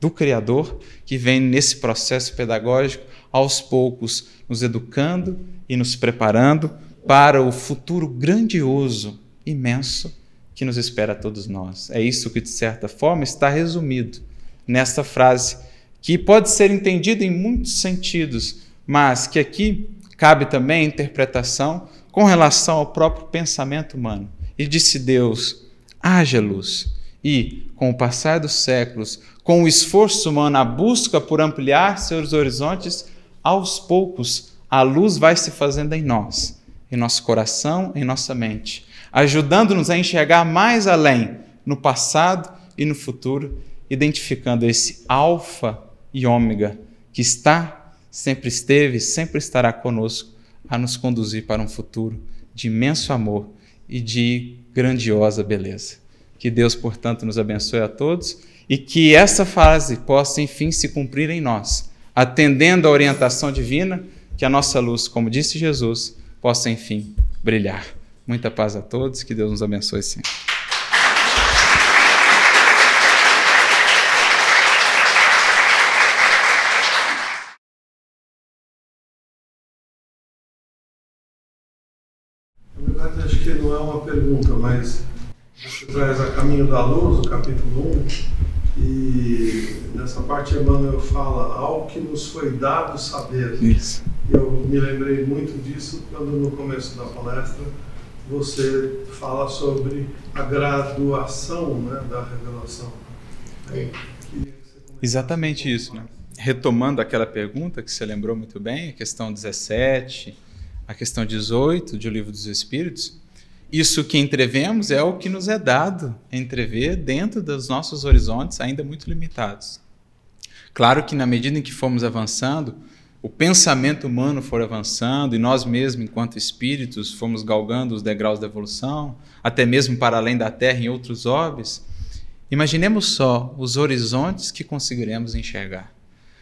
do Criador, que vem nesse processo pedagógico, aos poucos, nos educando e nos preparando para o futuro grandioso, imenso que nos espera a todos nós. É isso que, de certa forma, está resumido nesta frase, que pode ser entendida em muitos sentidos, mas que aqui cabe também a interpretação com relação ao próprio pensamento humano. E disse Deus: haja luz. E, com o passar dos séculos, com o esforço humano, a busca por ampliar seus horizontes, aos poucos a luz vai se fazendo em nós, em nosso coração, em nossa mente ajudando-nos a enxergar mais além, no passado e no futuro, identificando esse Alfa e Ômega que está, sempre esteve, sempre estará conosco a nos conduzir para um futuro de imenso amor e de grandiosa beleza. Que Deus, portanto, nos abençoe a todos e que essa fase possa, enfim, se cumprir em nós, atendendo à orientação divina, que a nossa luz, como disse Jesus, possa, enfim, brilhar. Muita paz a todos, que Deus nos abençoe sempre. Na verdade, acho que não é uma pergunta, mas traz a Caminho da Luz, o capítulo 1, e nessa parte Emmanuel fala ao que nos foi dado saber. Isso. Eu me lembrei muito disso quando no começo da palestra você fala sobre a graduação né, da revelação. Exatamente isso. Né? Retomando aquela pergunta que você lembrou muito bem, a questão 17, a questão 18 do Livro dos Espíritos, isso que entrevemos é o que nos é dado entrever dentro dos nossos horizontes ainda muito limitados. Claro que na medida em que fomos avançando, o pensamento humano for avançando e nós mesmos, enquanto espíritos, fomos galgando os degraus da evolução, até mesmo para além da Terra em outros orbes, imaginemos só os horizontes que conseguiremos enxergar.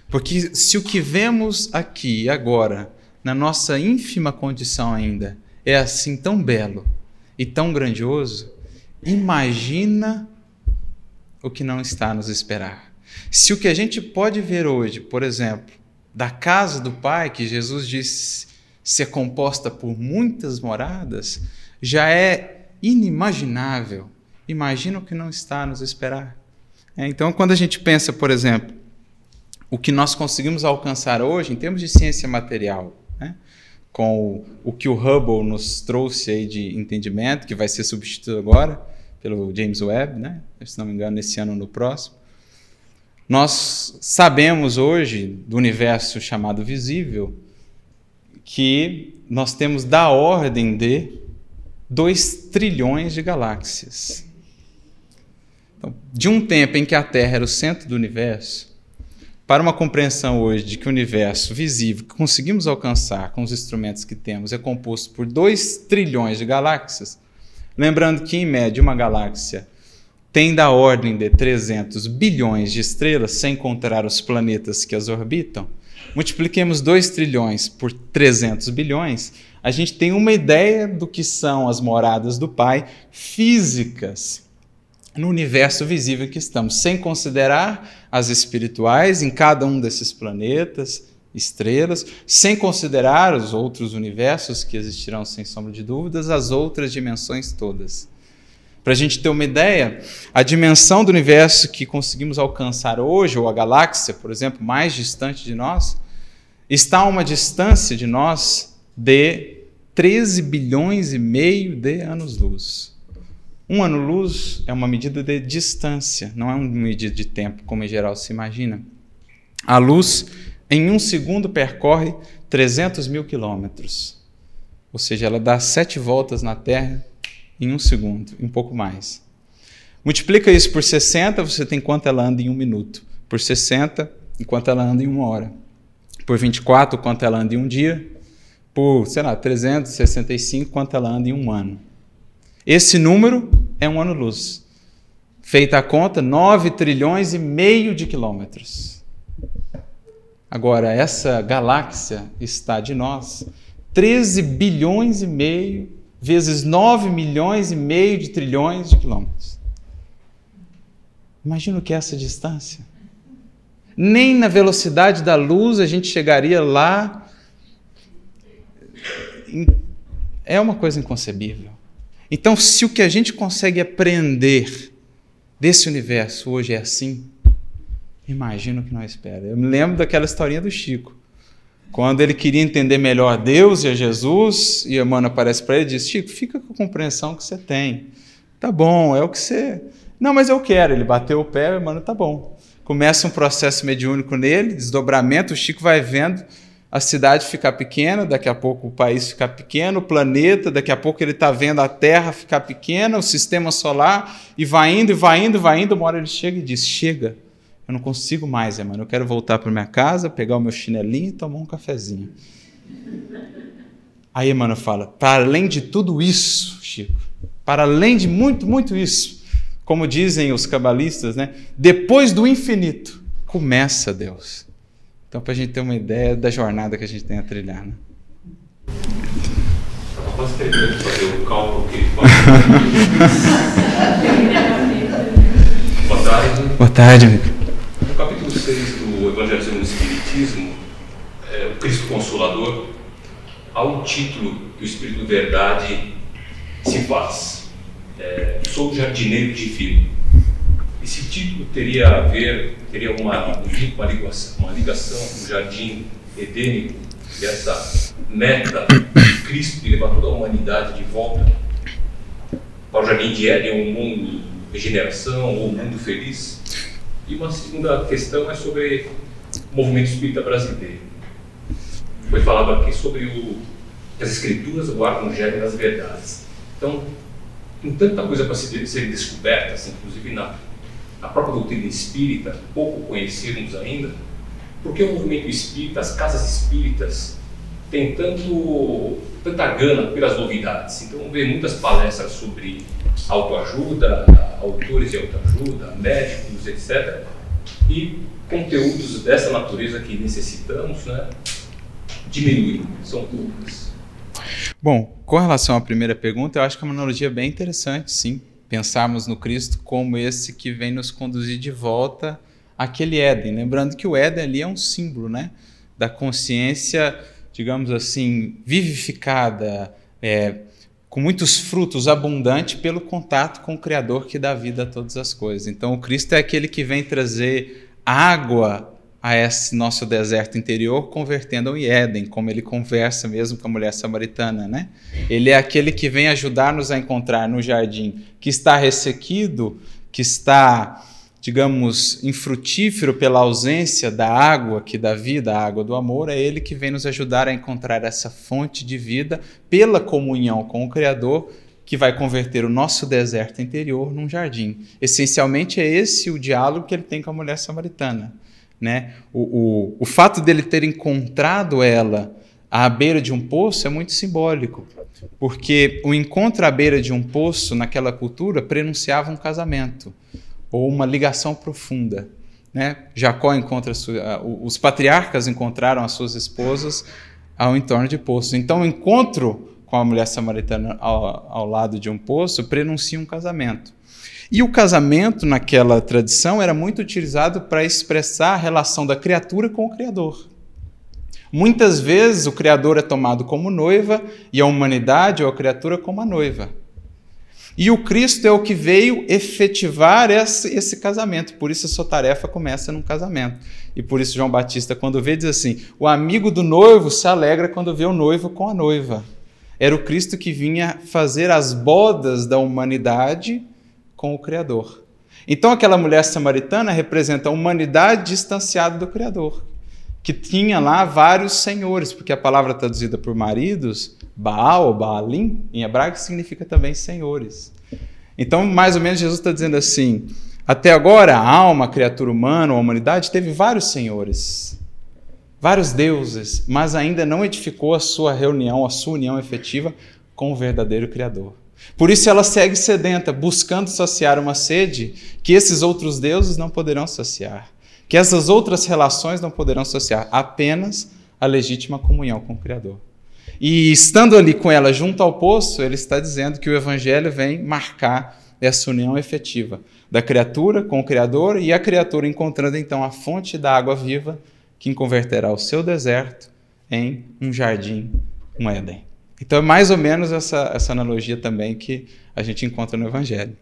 Porque se o que vemos aqui agora, na nossa ínfima condição ainda, é assim tão belo e tão grandioso, imagina o que não está a nos esperar. Se o que a gente pode ver hoje, por exemplo, da casa do Pai, que Jesus disse ser composta por muitas moradas, já é inimaginável. Imagina o que não está a nos esperar. É, então, quando a gente pensa, por exemplo, o que nós conseguimos alcançar hoje em termos de ciência material? Com o, que o Hubble nos trouxe aí de entendimento, que vai ser substituído agora pelo James Webb, né? se não me engano, nesse ano ou no próximo, nós sabemos hoje do universo chamado visível que nós temos da ordem de 2 trilhões de galáxias. Então, de um tempo em que a Terra era o centro do universo, para uma compreensão hoje de que o universo visível que conseguimos alcançar com os instrumentos que temos é composto por 2 trilhões de galáxias, lembrando que, em média, uma galáxia tem da ordem de 300 bilhões de estrelas, sem contar os planetas que as orbitam, multipliquemos 2 trilhões por 300 bilhões, a gente tem uma ideia do que são as moradas do Pai físicas no universo visível que estamos, sem considerar as espirituais em cada um desses planetas, estrelas, sem considerar os outros universos que existirão sem sombra de dúvidas, as outras dimensões todas. Para a gente ter uma ideia, a dimensão do universo que conseguimos alcançar hoje, ou a galáxia, por exemplo, mais distante de nós, está a uma distância de nós de 13 bilhões e meio de anos-luz. Um ano-luz é uma medida de distância, não é uma medida de tempo, como em geral se imagina. A luz, em um segundo, percorre 300 mil quilômetros. Ou seja, ela dá sete voltas na Terra em um segundo, um pouco mais. Multiplica isso por 60, você tem quanto ela anda em um minuto. Por 60, enquanto ela anda em uma hora. Por 24, quanto ela anda em um dia. Por, sei lá, 365, quanto ela anda em um ano. Esse número é um ano-luz. Feita a conta, 9 trilhões e meio de quilômetros. Agora, essa galáxia está de nós 13 bilhões e meio vezes 9 milhões e meio de trilhões de quilômetros. Imagina o que é essa distância. Nem na velocidade da luz a gente chegaria lá. É uma coisa inconcebível. Então, se o que a gente consegue aprender desse universo hoje é assim, imagina o que nós espera. Eu me lembro daquela historinha do Chico. Quando ele queria entender melhor Deus e a Jesus, e a mano aparece para ele e diz: Chico, fica com a compreensão que você tem. Tá bom, é o que você. Não, mas eu quero. Ele bateu o pé, mano, tá bom. Começa um processo mediúnico nele, desdobramento. O Chico vai vendo a cidade ficar pequena, daqui a pouco o país ficar pequeno, o planeta, daqui a pouco ele está vendo a Terra ficar pequena, o sistema solar, e vai indo, e vai indo, e vai indo. Uma hora ele chega e diz: Chega, eu não consigo mais, mano. Eu quero voltar para minha casa, pegar o meu chinelinho e tomar um cafezinho. Aí Emmanuel fala: para além de tudo isso, Chico, para além de muito, muito isso, como dizem os cabalistas, né? Depois do infinito começa Deus. Então, para a gente ter uma ideia da jornada que a gente tem a trilhar. Né? Posso fazer o cálculo que ele Boa tarde. Boa tarde, amigo. No capítulo 6 do Evangelho segundo o Espiritismo, é, o Cristo Consolador, há um título que o Espírito de Verdade se faz. É, Sou jardineiro divino. Esse título teria a ver, teria uma, uma, ligação, uma ligação com o jardim edênico, dessa meta de Cristo de levar toda a humanidade de volta para o jardim de Éden, um mundo regeneração ou um mundo feliz. E uma segunda questão é sobre o movimento espírita brasileiro. Foi falado aqui sobre o, as escrituras guardam o germe das verdades. Então, tem tanta coisa para ser descoberta, assim, inclusive na a própria doutrina espírita, pouco conhecemos ainda, porque o movimento espírita, as casas espíritas, têm tanto, tanta gana pelas novidades. Então, vê muitas palestras sobre autoajuda, autores de autoajuda, médicos, etc. E conteúdos dessa natureza que necessitamos, né, diminuem, são poucas. Bom, com relação à primeira pergunta, eu acho que é uma analogia bem interessante, sim pensarmos no Cristo como esse que vem nos conduzir de volta àquele Éden. Lembrando que o Éden ali é um símbolo né, da consciência, digamos assim, vivificada, é, com muitos frutos, abundante pelo contato com o Criador que dá vida a todas as coisas. Então, o Cristo é aquele que vem trazer água a esse nosso deserto interior, convertendo em Éden, como ele conversa mesmo com a mulher samaritana, né? Ele é aquele que vem ajudar-nos a encontrar no jardim que está ressequido, que está, digamos, infrutífero pela ausência da água que dá vida, a água do amor, é ele que vem nos ajudar a encontrar essa fonte de vida pela comunhão com o Criador que vai converter o nosso deserto interior num jardim. Essencialmente é esse o diálogo que ele tem com a mulher samaritana. Né? O, o, o fato dele ter encontrado ela à beira de um poço é muito simbólico, porque o encontro à beira de um poço naquela cultura prenunciava um casamento ou uma ligação profunda. Né? Jacó encontra sua, os patriarcas encontraram as suas esposas ao entorno de poços. Então, o encontro com a mulher samaritana ao, ao lado de um poço prenuncia um casamento. E o casamento, naquela tradição, era muito utilizado para expressar a relação da criatura com o Criador. Muitas vezes o Criador é tomado como noiva e a humanidade ou a criatura como a noiva. E o Cristo é o que veio efetivar esse, esse, casamento. Por isso a sua tarefa começa num casamento. E por isso João Batista, quando vê, diz assim: o amigo do noivo se alegra quando vê o noivo com a noiva. Era o Cristo que vinha fazer as bodas da humanidade com o Criador. Então, aquela mulher samaritana representa a humanidade distanciada do Criador, que tinha lá vários senhores, porque a palavra traduzida por maridos, Baal ou Baalim, em hebraico, significa também senhores. Então, mais ou menos, Jesus está dizendo assim: até agora, a alma, a criatura humana, a humanidade, teve vários senhores, vários deuses, mas ainda não edificou a sua reunião, a sua união efetiva com o verdadeiro Criador. Por isso ela segue sedenta, buscando saciar uma sede que esses outros deuses não poderão saciar, que essas outras relações não poderão saciar, apenas a legítima comunhão com o Criador. E estando ali com ela junto ao poço, ele está dizendo que o Evangelho vem marcar essa união efetiva da criatura com o Criador e a criatura encontrando então a fonte da água viva que converterá o seu deserto em um jardim, um Éden. Então é mais ou menos essa, essa analogia também que a gente encontra no Evangelho.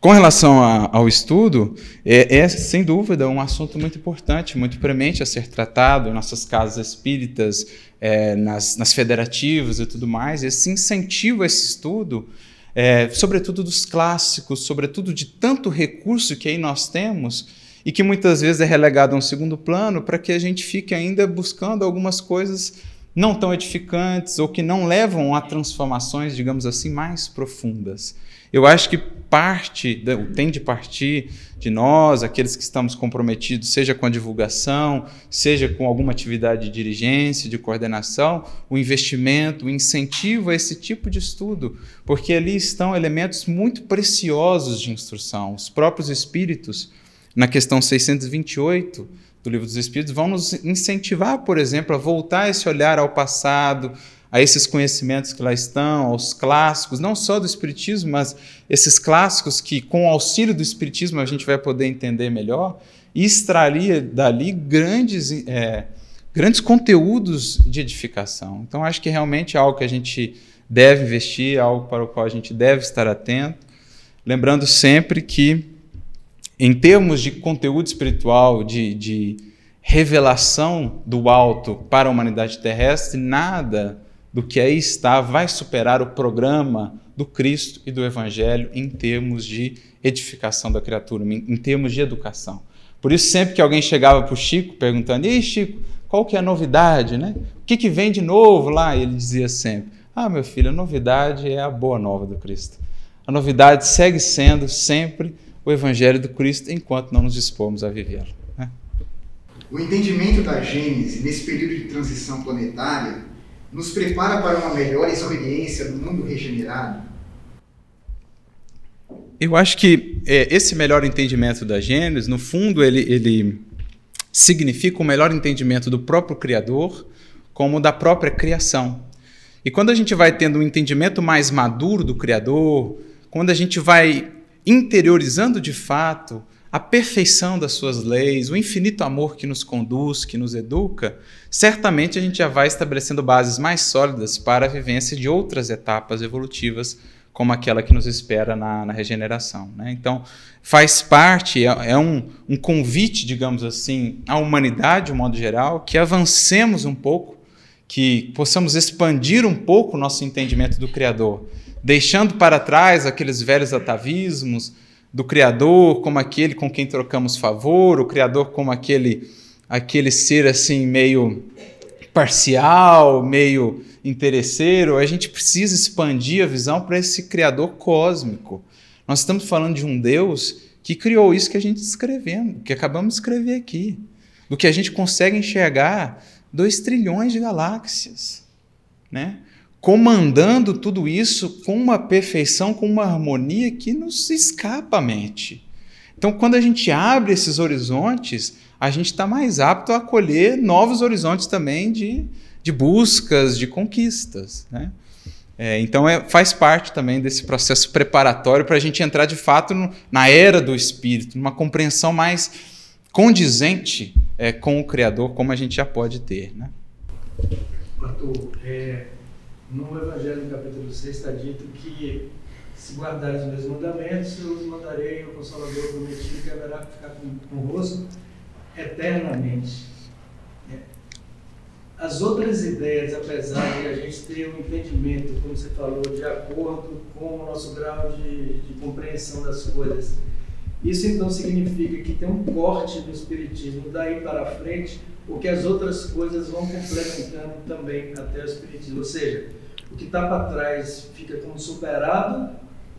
Com relação a, ao estudo, é, é, sem dúvida um assunto muito importante, muito premente a ser tratado em nossas casas espíritas, é, nas, nas federativas e tudo mais. Esse incentivo a esse estudo, é, sobretudo dos clássicos, sobretudo de tanto recurso que aí nós temos e que muitas vezes é relegado a um segundo plano para que a gente fique ainda buscando algumas coisas não tão edificantes ou que não levam a transformações, digamos assim, mais profundas. Eu acho que parte, tem de partir de nós, aqueles que estamos comprometidos, seja com a divulgação, seja com alguma atividade de dirigência, de coordenação, o investimento, o incentivo a esse tipo de estudo, porque ali estão elementos muito preciosos de instrução. Os próprios espíritos, na questão 628, do Livro dos Espíritos vão nos incentivar, por exemplo, a voltar esse olhar ao passado, a esses conhecimentos que lá estão, aos clássicos, não só do Espiritismo, mas esses clássicos que, com o auxílio do Espiritismo, a gente vai poder entender melhor e extrair dali grandes, é, grandes conteúdos de edificação. Então, acho que realmente é algo que a gente deve investir, algo para o qual a gente deve estar atento, lembrando sempre que em termos de conteúdo espiritual, de, de revelação do alto para a humanidade terrestre, nada do que aí está vai superar o programa do Cristo e do Evangelho em termos de edificação da criatura, em termos de educação. Por isso, sempre que alguém chegava para o Chico perguntando: Ei, Chico, qual que é a novidade? Né? O que, que vem de novo lá? Ele dizia sempre: Ah, meu filho, a novidade é a boa nova do Cristo. A novidade segue sendo sempre o Evangelho do Cristo enquanto não nos dispomos a vivê-lo. Né? O entendimento da Gênese nesse período de transição planetária nos prepara para uma melhor experiência no mundo regenerado? Eu acho que é, esse melhor entendimento da Gênesis, no fundo, ele, ele significa o um melhor entendimento do próprio Criador como da própria criação. E quando a gente vai tendo um entendimento mais maduro do Criador, quando a gente vai interiorizando de fato a perfeição das suas leis, o infinito amor que nos conduz, que nos educa, certamente a gente já vai estabelecendo bases mais sólidas para a vivência de outras etapas evolutivas, como aquela que nos espera na, na regeneração. Né? Então, faz parte, é, é um, um convite, digamos assim, à humanidade, de um modo geral, que avancemos um pouco, que possamos expandir um pouco o nosso entendimento do Criador deixando para trás aqueles velhos atavismos do Criador como aquele com quem trocamos favor, o Criador como aquele, aquele ser assim meio parcial, meio interesseiro. A gente precisa expandir a visão para esse Criador cósmico. Nós estamos falando de um Deus que criou isso que a gente escrevendo, que acabamos de escrever aqui, do que a gente consegue enxergar dois trilhões de galáxias, né? Comandando tudo isso com uma perfeição, com uma harmonia que nos escapa a mente. Então, quando a gente abre esses horizontes, a gente está mais apto a acolher novos horizontes também de, de buscas, de conquistas. Né? É, então, é, faz parte também desse processo preparatório para a gente entrar de fato no, na era do espírito, numa compreensão mais condizente é, com o Criador, como a gente já pode ter. Né? Arthur, é, no Evangelho, no capítulo 6, está dito que se guardares os meus mandamentos, eu os mandarei o Consolador prometido que haverá ficar convosco eternamente. É. As outras ideias, apesar de a gente ter um entendimento, como você falou, de acordo com o nosso grau de, de compreensão das coisas, isso então significa que tem um corte no Espiritismo daí para frente, o que as outras coisas vão complementando também até o Espiritismo. Ou seja, o que está para trás fica como superado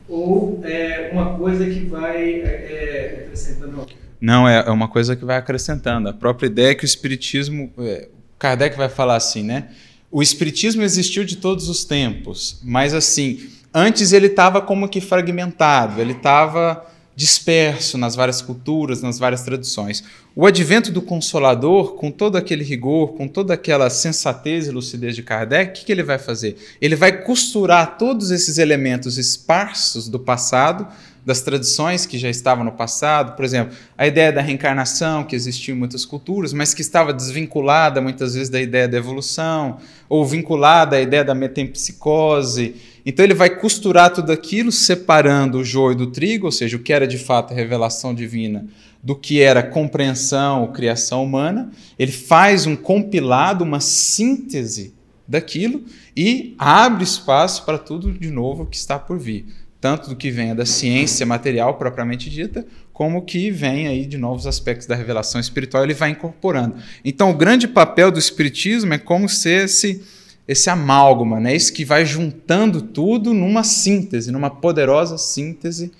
ou é uma coisa que vai é, é acrescentando? Não, é, é uma coisa que vai acrescentando. A própria ideia é que o Espiritismo. É, Kardec vai falar assim, né? O Espiritismo existiu de todos os tempos, mas assim, antes ele estava como que fragmentado, ele estava disperso nas várias culturas, nas várias tradições. O advento do Consolador, com todo aquele rigor, com toda aquela sensatez e lucidez de Kardec, o que, ele vai fazer? Ele vai costurar todos esses elementos esparsos do passado, das tradições que já estavam no passado, por exemplo, a ideia da reencarnação, que existia em muitas culturas, mas que estava desvinculada muitas vezes da ideia da evolução, ou vinculada à ideia da metempsicose, então ele vai costurar tudo aquilo, separando o joio do trigo, ou seja, o que era de fato revelação divina do que era compreensão ou criação humana. Ele faz um compilado, uma síntese daquilo e abre espaço para tudo de novo que está por vir. Tanto do que venha da ciência material propriamente dita, como que vem aí de novos aspectos da revelação espiritual, ele vai incorporando. Então, o grande papel do espiritismo é como ser esse esse amálgama, né? Isso que vai juntando tudo numa síntese, numa poderosa síntese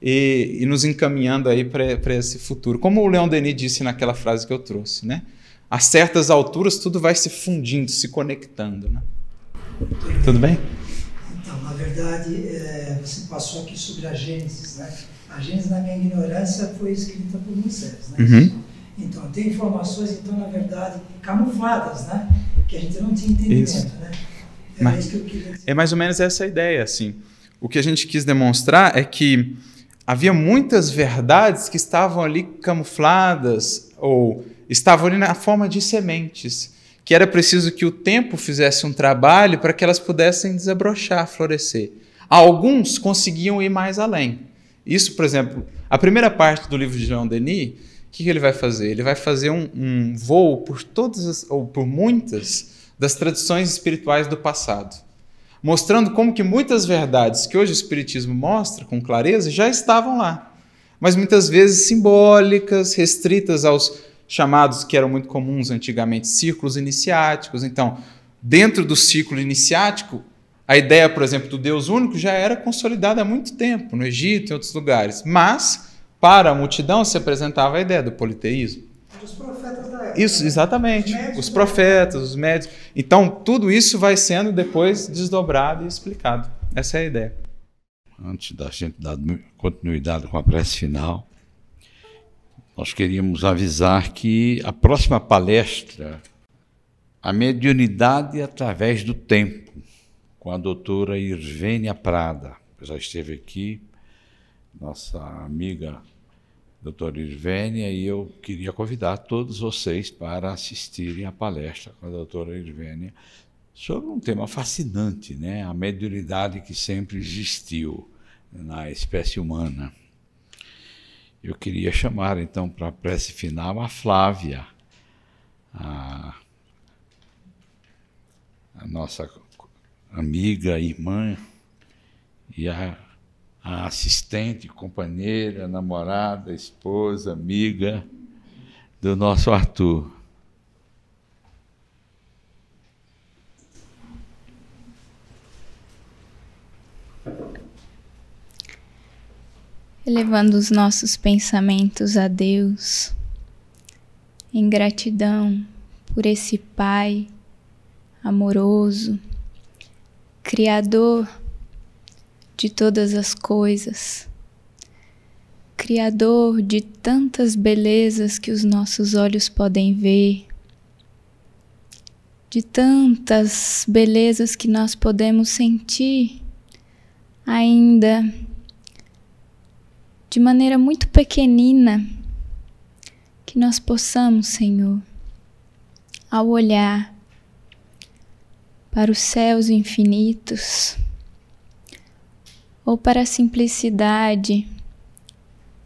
e, e nos encaminhando aí para esse futuro. Como o Leon Denis disse naquela frase que eu trouxe, né? A certas alturas tudo vai se fundindo, se conectando, né? Tudo, bem? Então, na verdade, é, você passou aqui sobre a Gênesis, né? A Gênesis, na minha ignorância, foi escrita por Moisés, né? Uhum. Então, tem informações, então, na verdade, camufladas, né? Que a gente não tinha entendimento, isso. né? É, Mas, isso que é mais ou menos essa a ideia, assim. O que a gente quis demonstrar é que havia muitas verdades que estavam ali camufladas ou estavam ali na forma de sementes, que era preciso que o tempo fizesse um trabalho para que elas pudessem desabrochar, florescer. Alguns conseguiam ir mais além. Isso, por exemplo, a primeira parte do livro de Jean Denis o que, que ele vai fazer? Ele vai fazer um, um voo por todas as, ou por muitas das tradições espirituais do passado, mostrando como que muitas verdades que hoje o espiritismo mostra com clareza já estavam lá, mas muitas vezes simbólicas, restritas aos chamados que eram muito comuns antigamente círculos iniciáticos. Então, dentro do círculo iniciático, a ideia, por exemplo, do Deus único já era consolidada há muito tempo no Egito e em outros lugares, mas para a multidão se apresentava a ideia do politeísmo. Os profetas da época. Isso, exatamente. Os, os profetas, os médicos. Então, tudo isso vai sendo depois desdobrado e explicado. Essa é a ideia. Antes da gente dar continuidade com a prece final, nós queríamos avisar que a próxima palestra, a mediunidade através do tempo, com a doutora Irvênia Prada, já esteve aqui nossa amiga doutora Irvênia, e eu queria convidar todos vocês para assistirem a palestra com a doutora Irvênia sobre um tema fascinante, né? a mediunidade que sempre existiu na espécie humana. Eu queria chamar então para a prece final a Flávia, a, a nossa amiga, irmã e a a assistente, companheira, namorada, esposa, amiga do nosso Arthur. Elevando os nossos pensamentos a Deus, em gratidão por esse Pai amoroso, Criador de todas as coisas, Criador de tantas belezas que os nossos olhos podem ver, de tantas belezas que nós podemos sentir ainda de maneira muito pequenina, que nós possamos, Senhor, ao olhar para os céus infinitos, ou para a simplicidade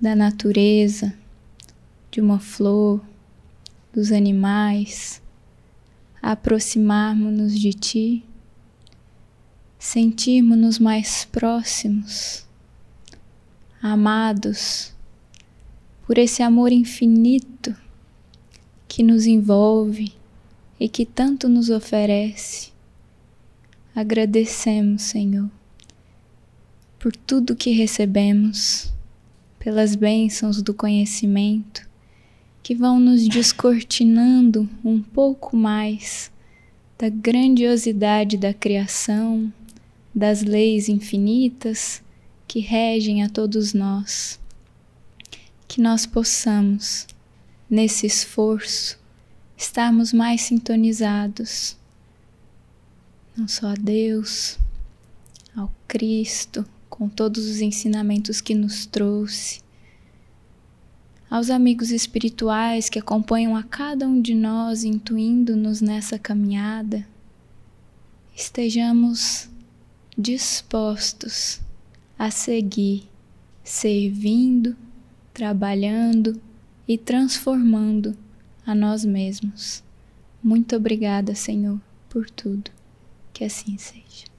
da natureza, de uma flor, dos animais, aproximarmos-nos de Ti, sentirmos-nos mais próximos, amados por esse amor infinito que nos envolve e que tanto nos oferece. Agradecemos, Senhor por tudo que recebemos, pelas bênçãos do conhecimento que vão nos descortinando um pouco mais da grandiosidade da criação, das leis infinitas que regem a todos nós. Que nós possamos, nesse esforço, estarmos mais sintonizados, não só a Deus, ao Cristo, com todos os ensinamentos que nos trouxe, aos amigos espirituais que acompanham a cada um de nós, intuindo-nos nessa caminhada, estejamos dispostos a seguir, servindo, trabalhando e transformando a nós mesmos. Muito obrigada, Senhor, por tudo. Que assim seja.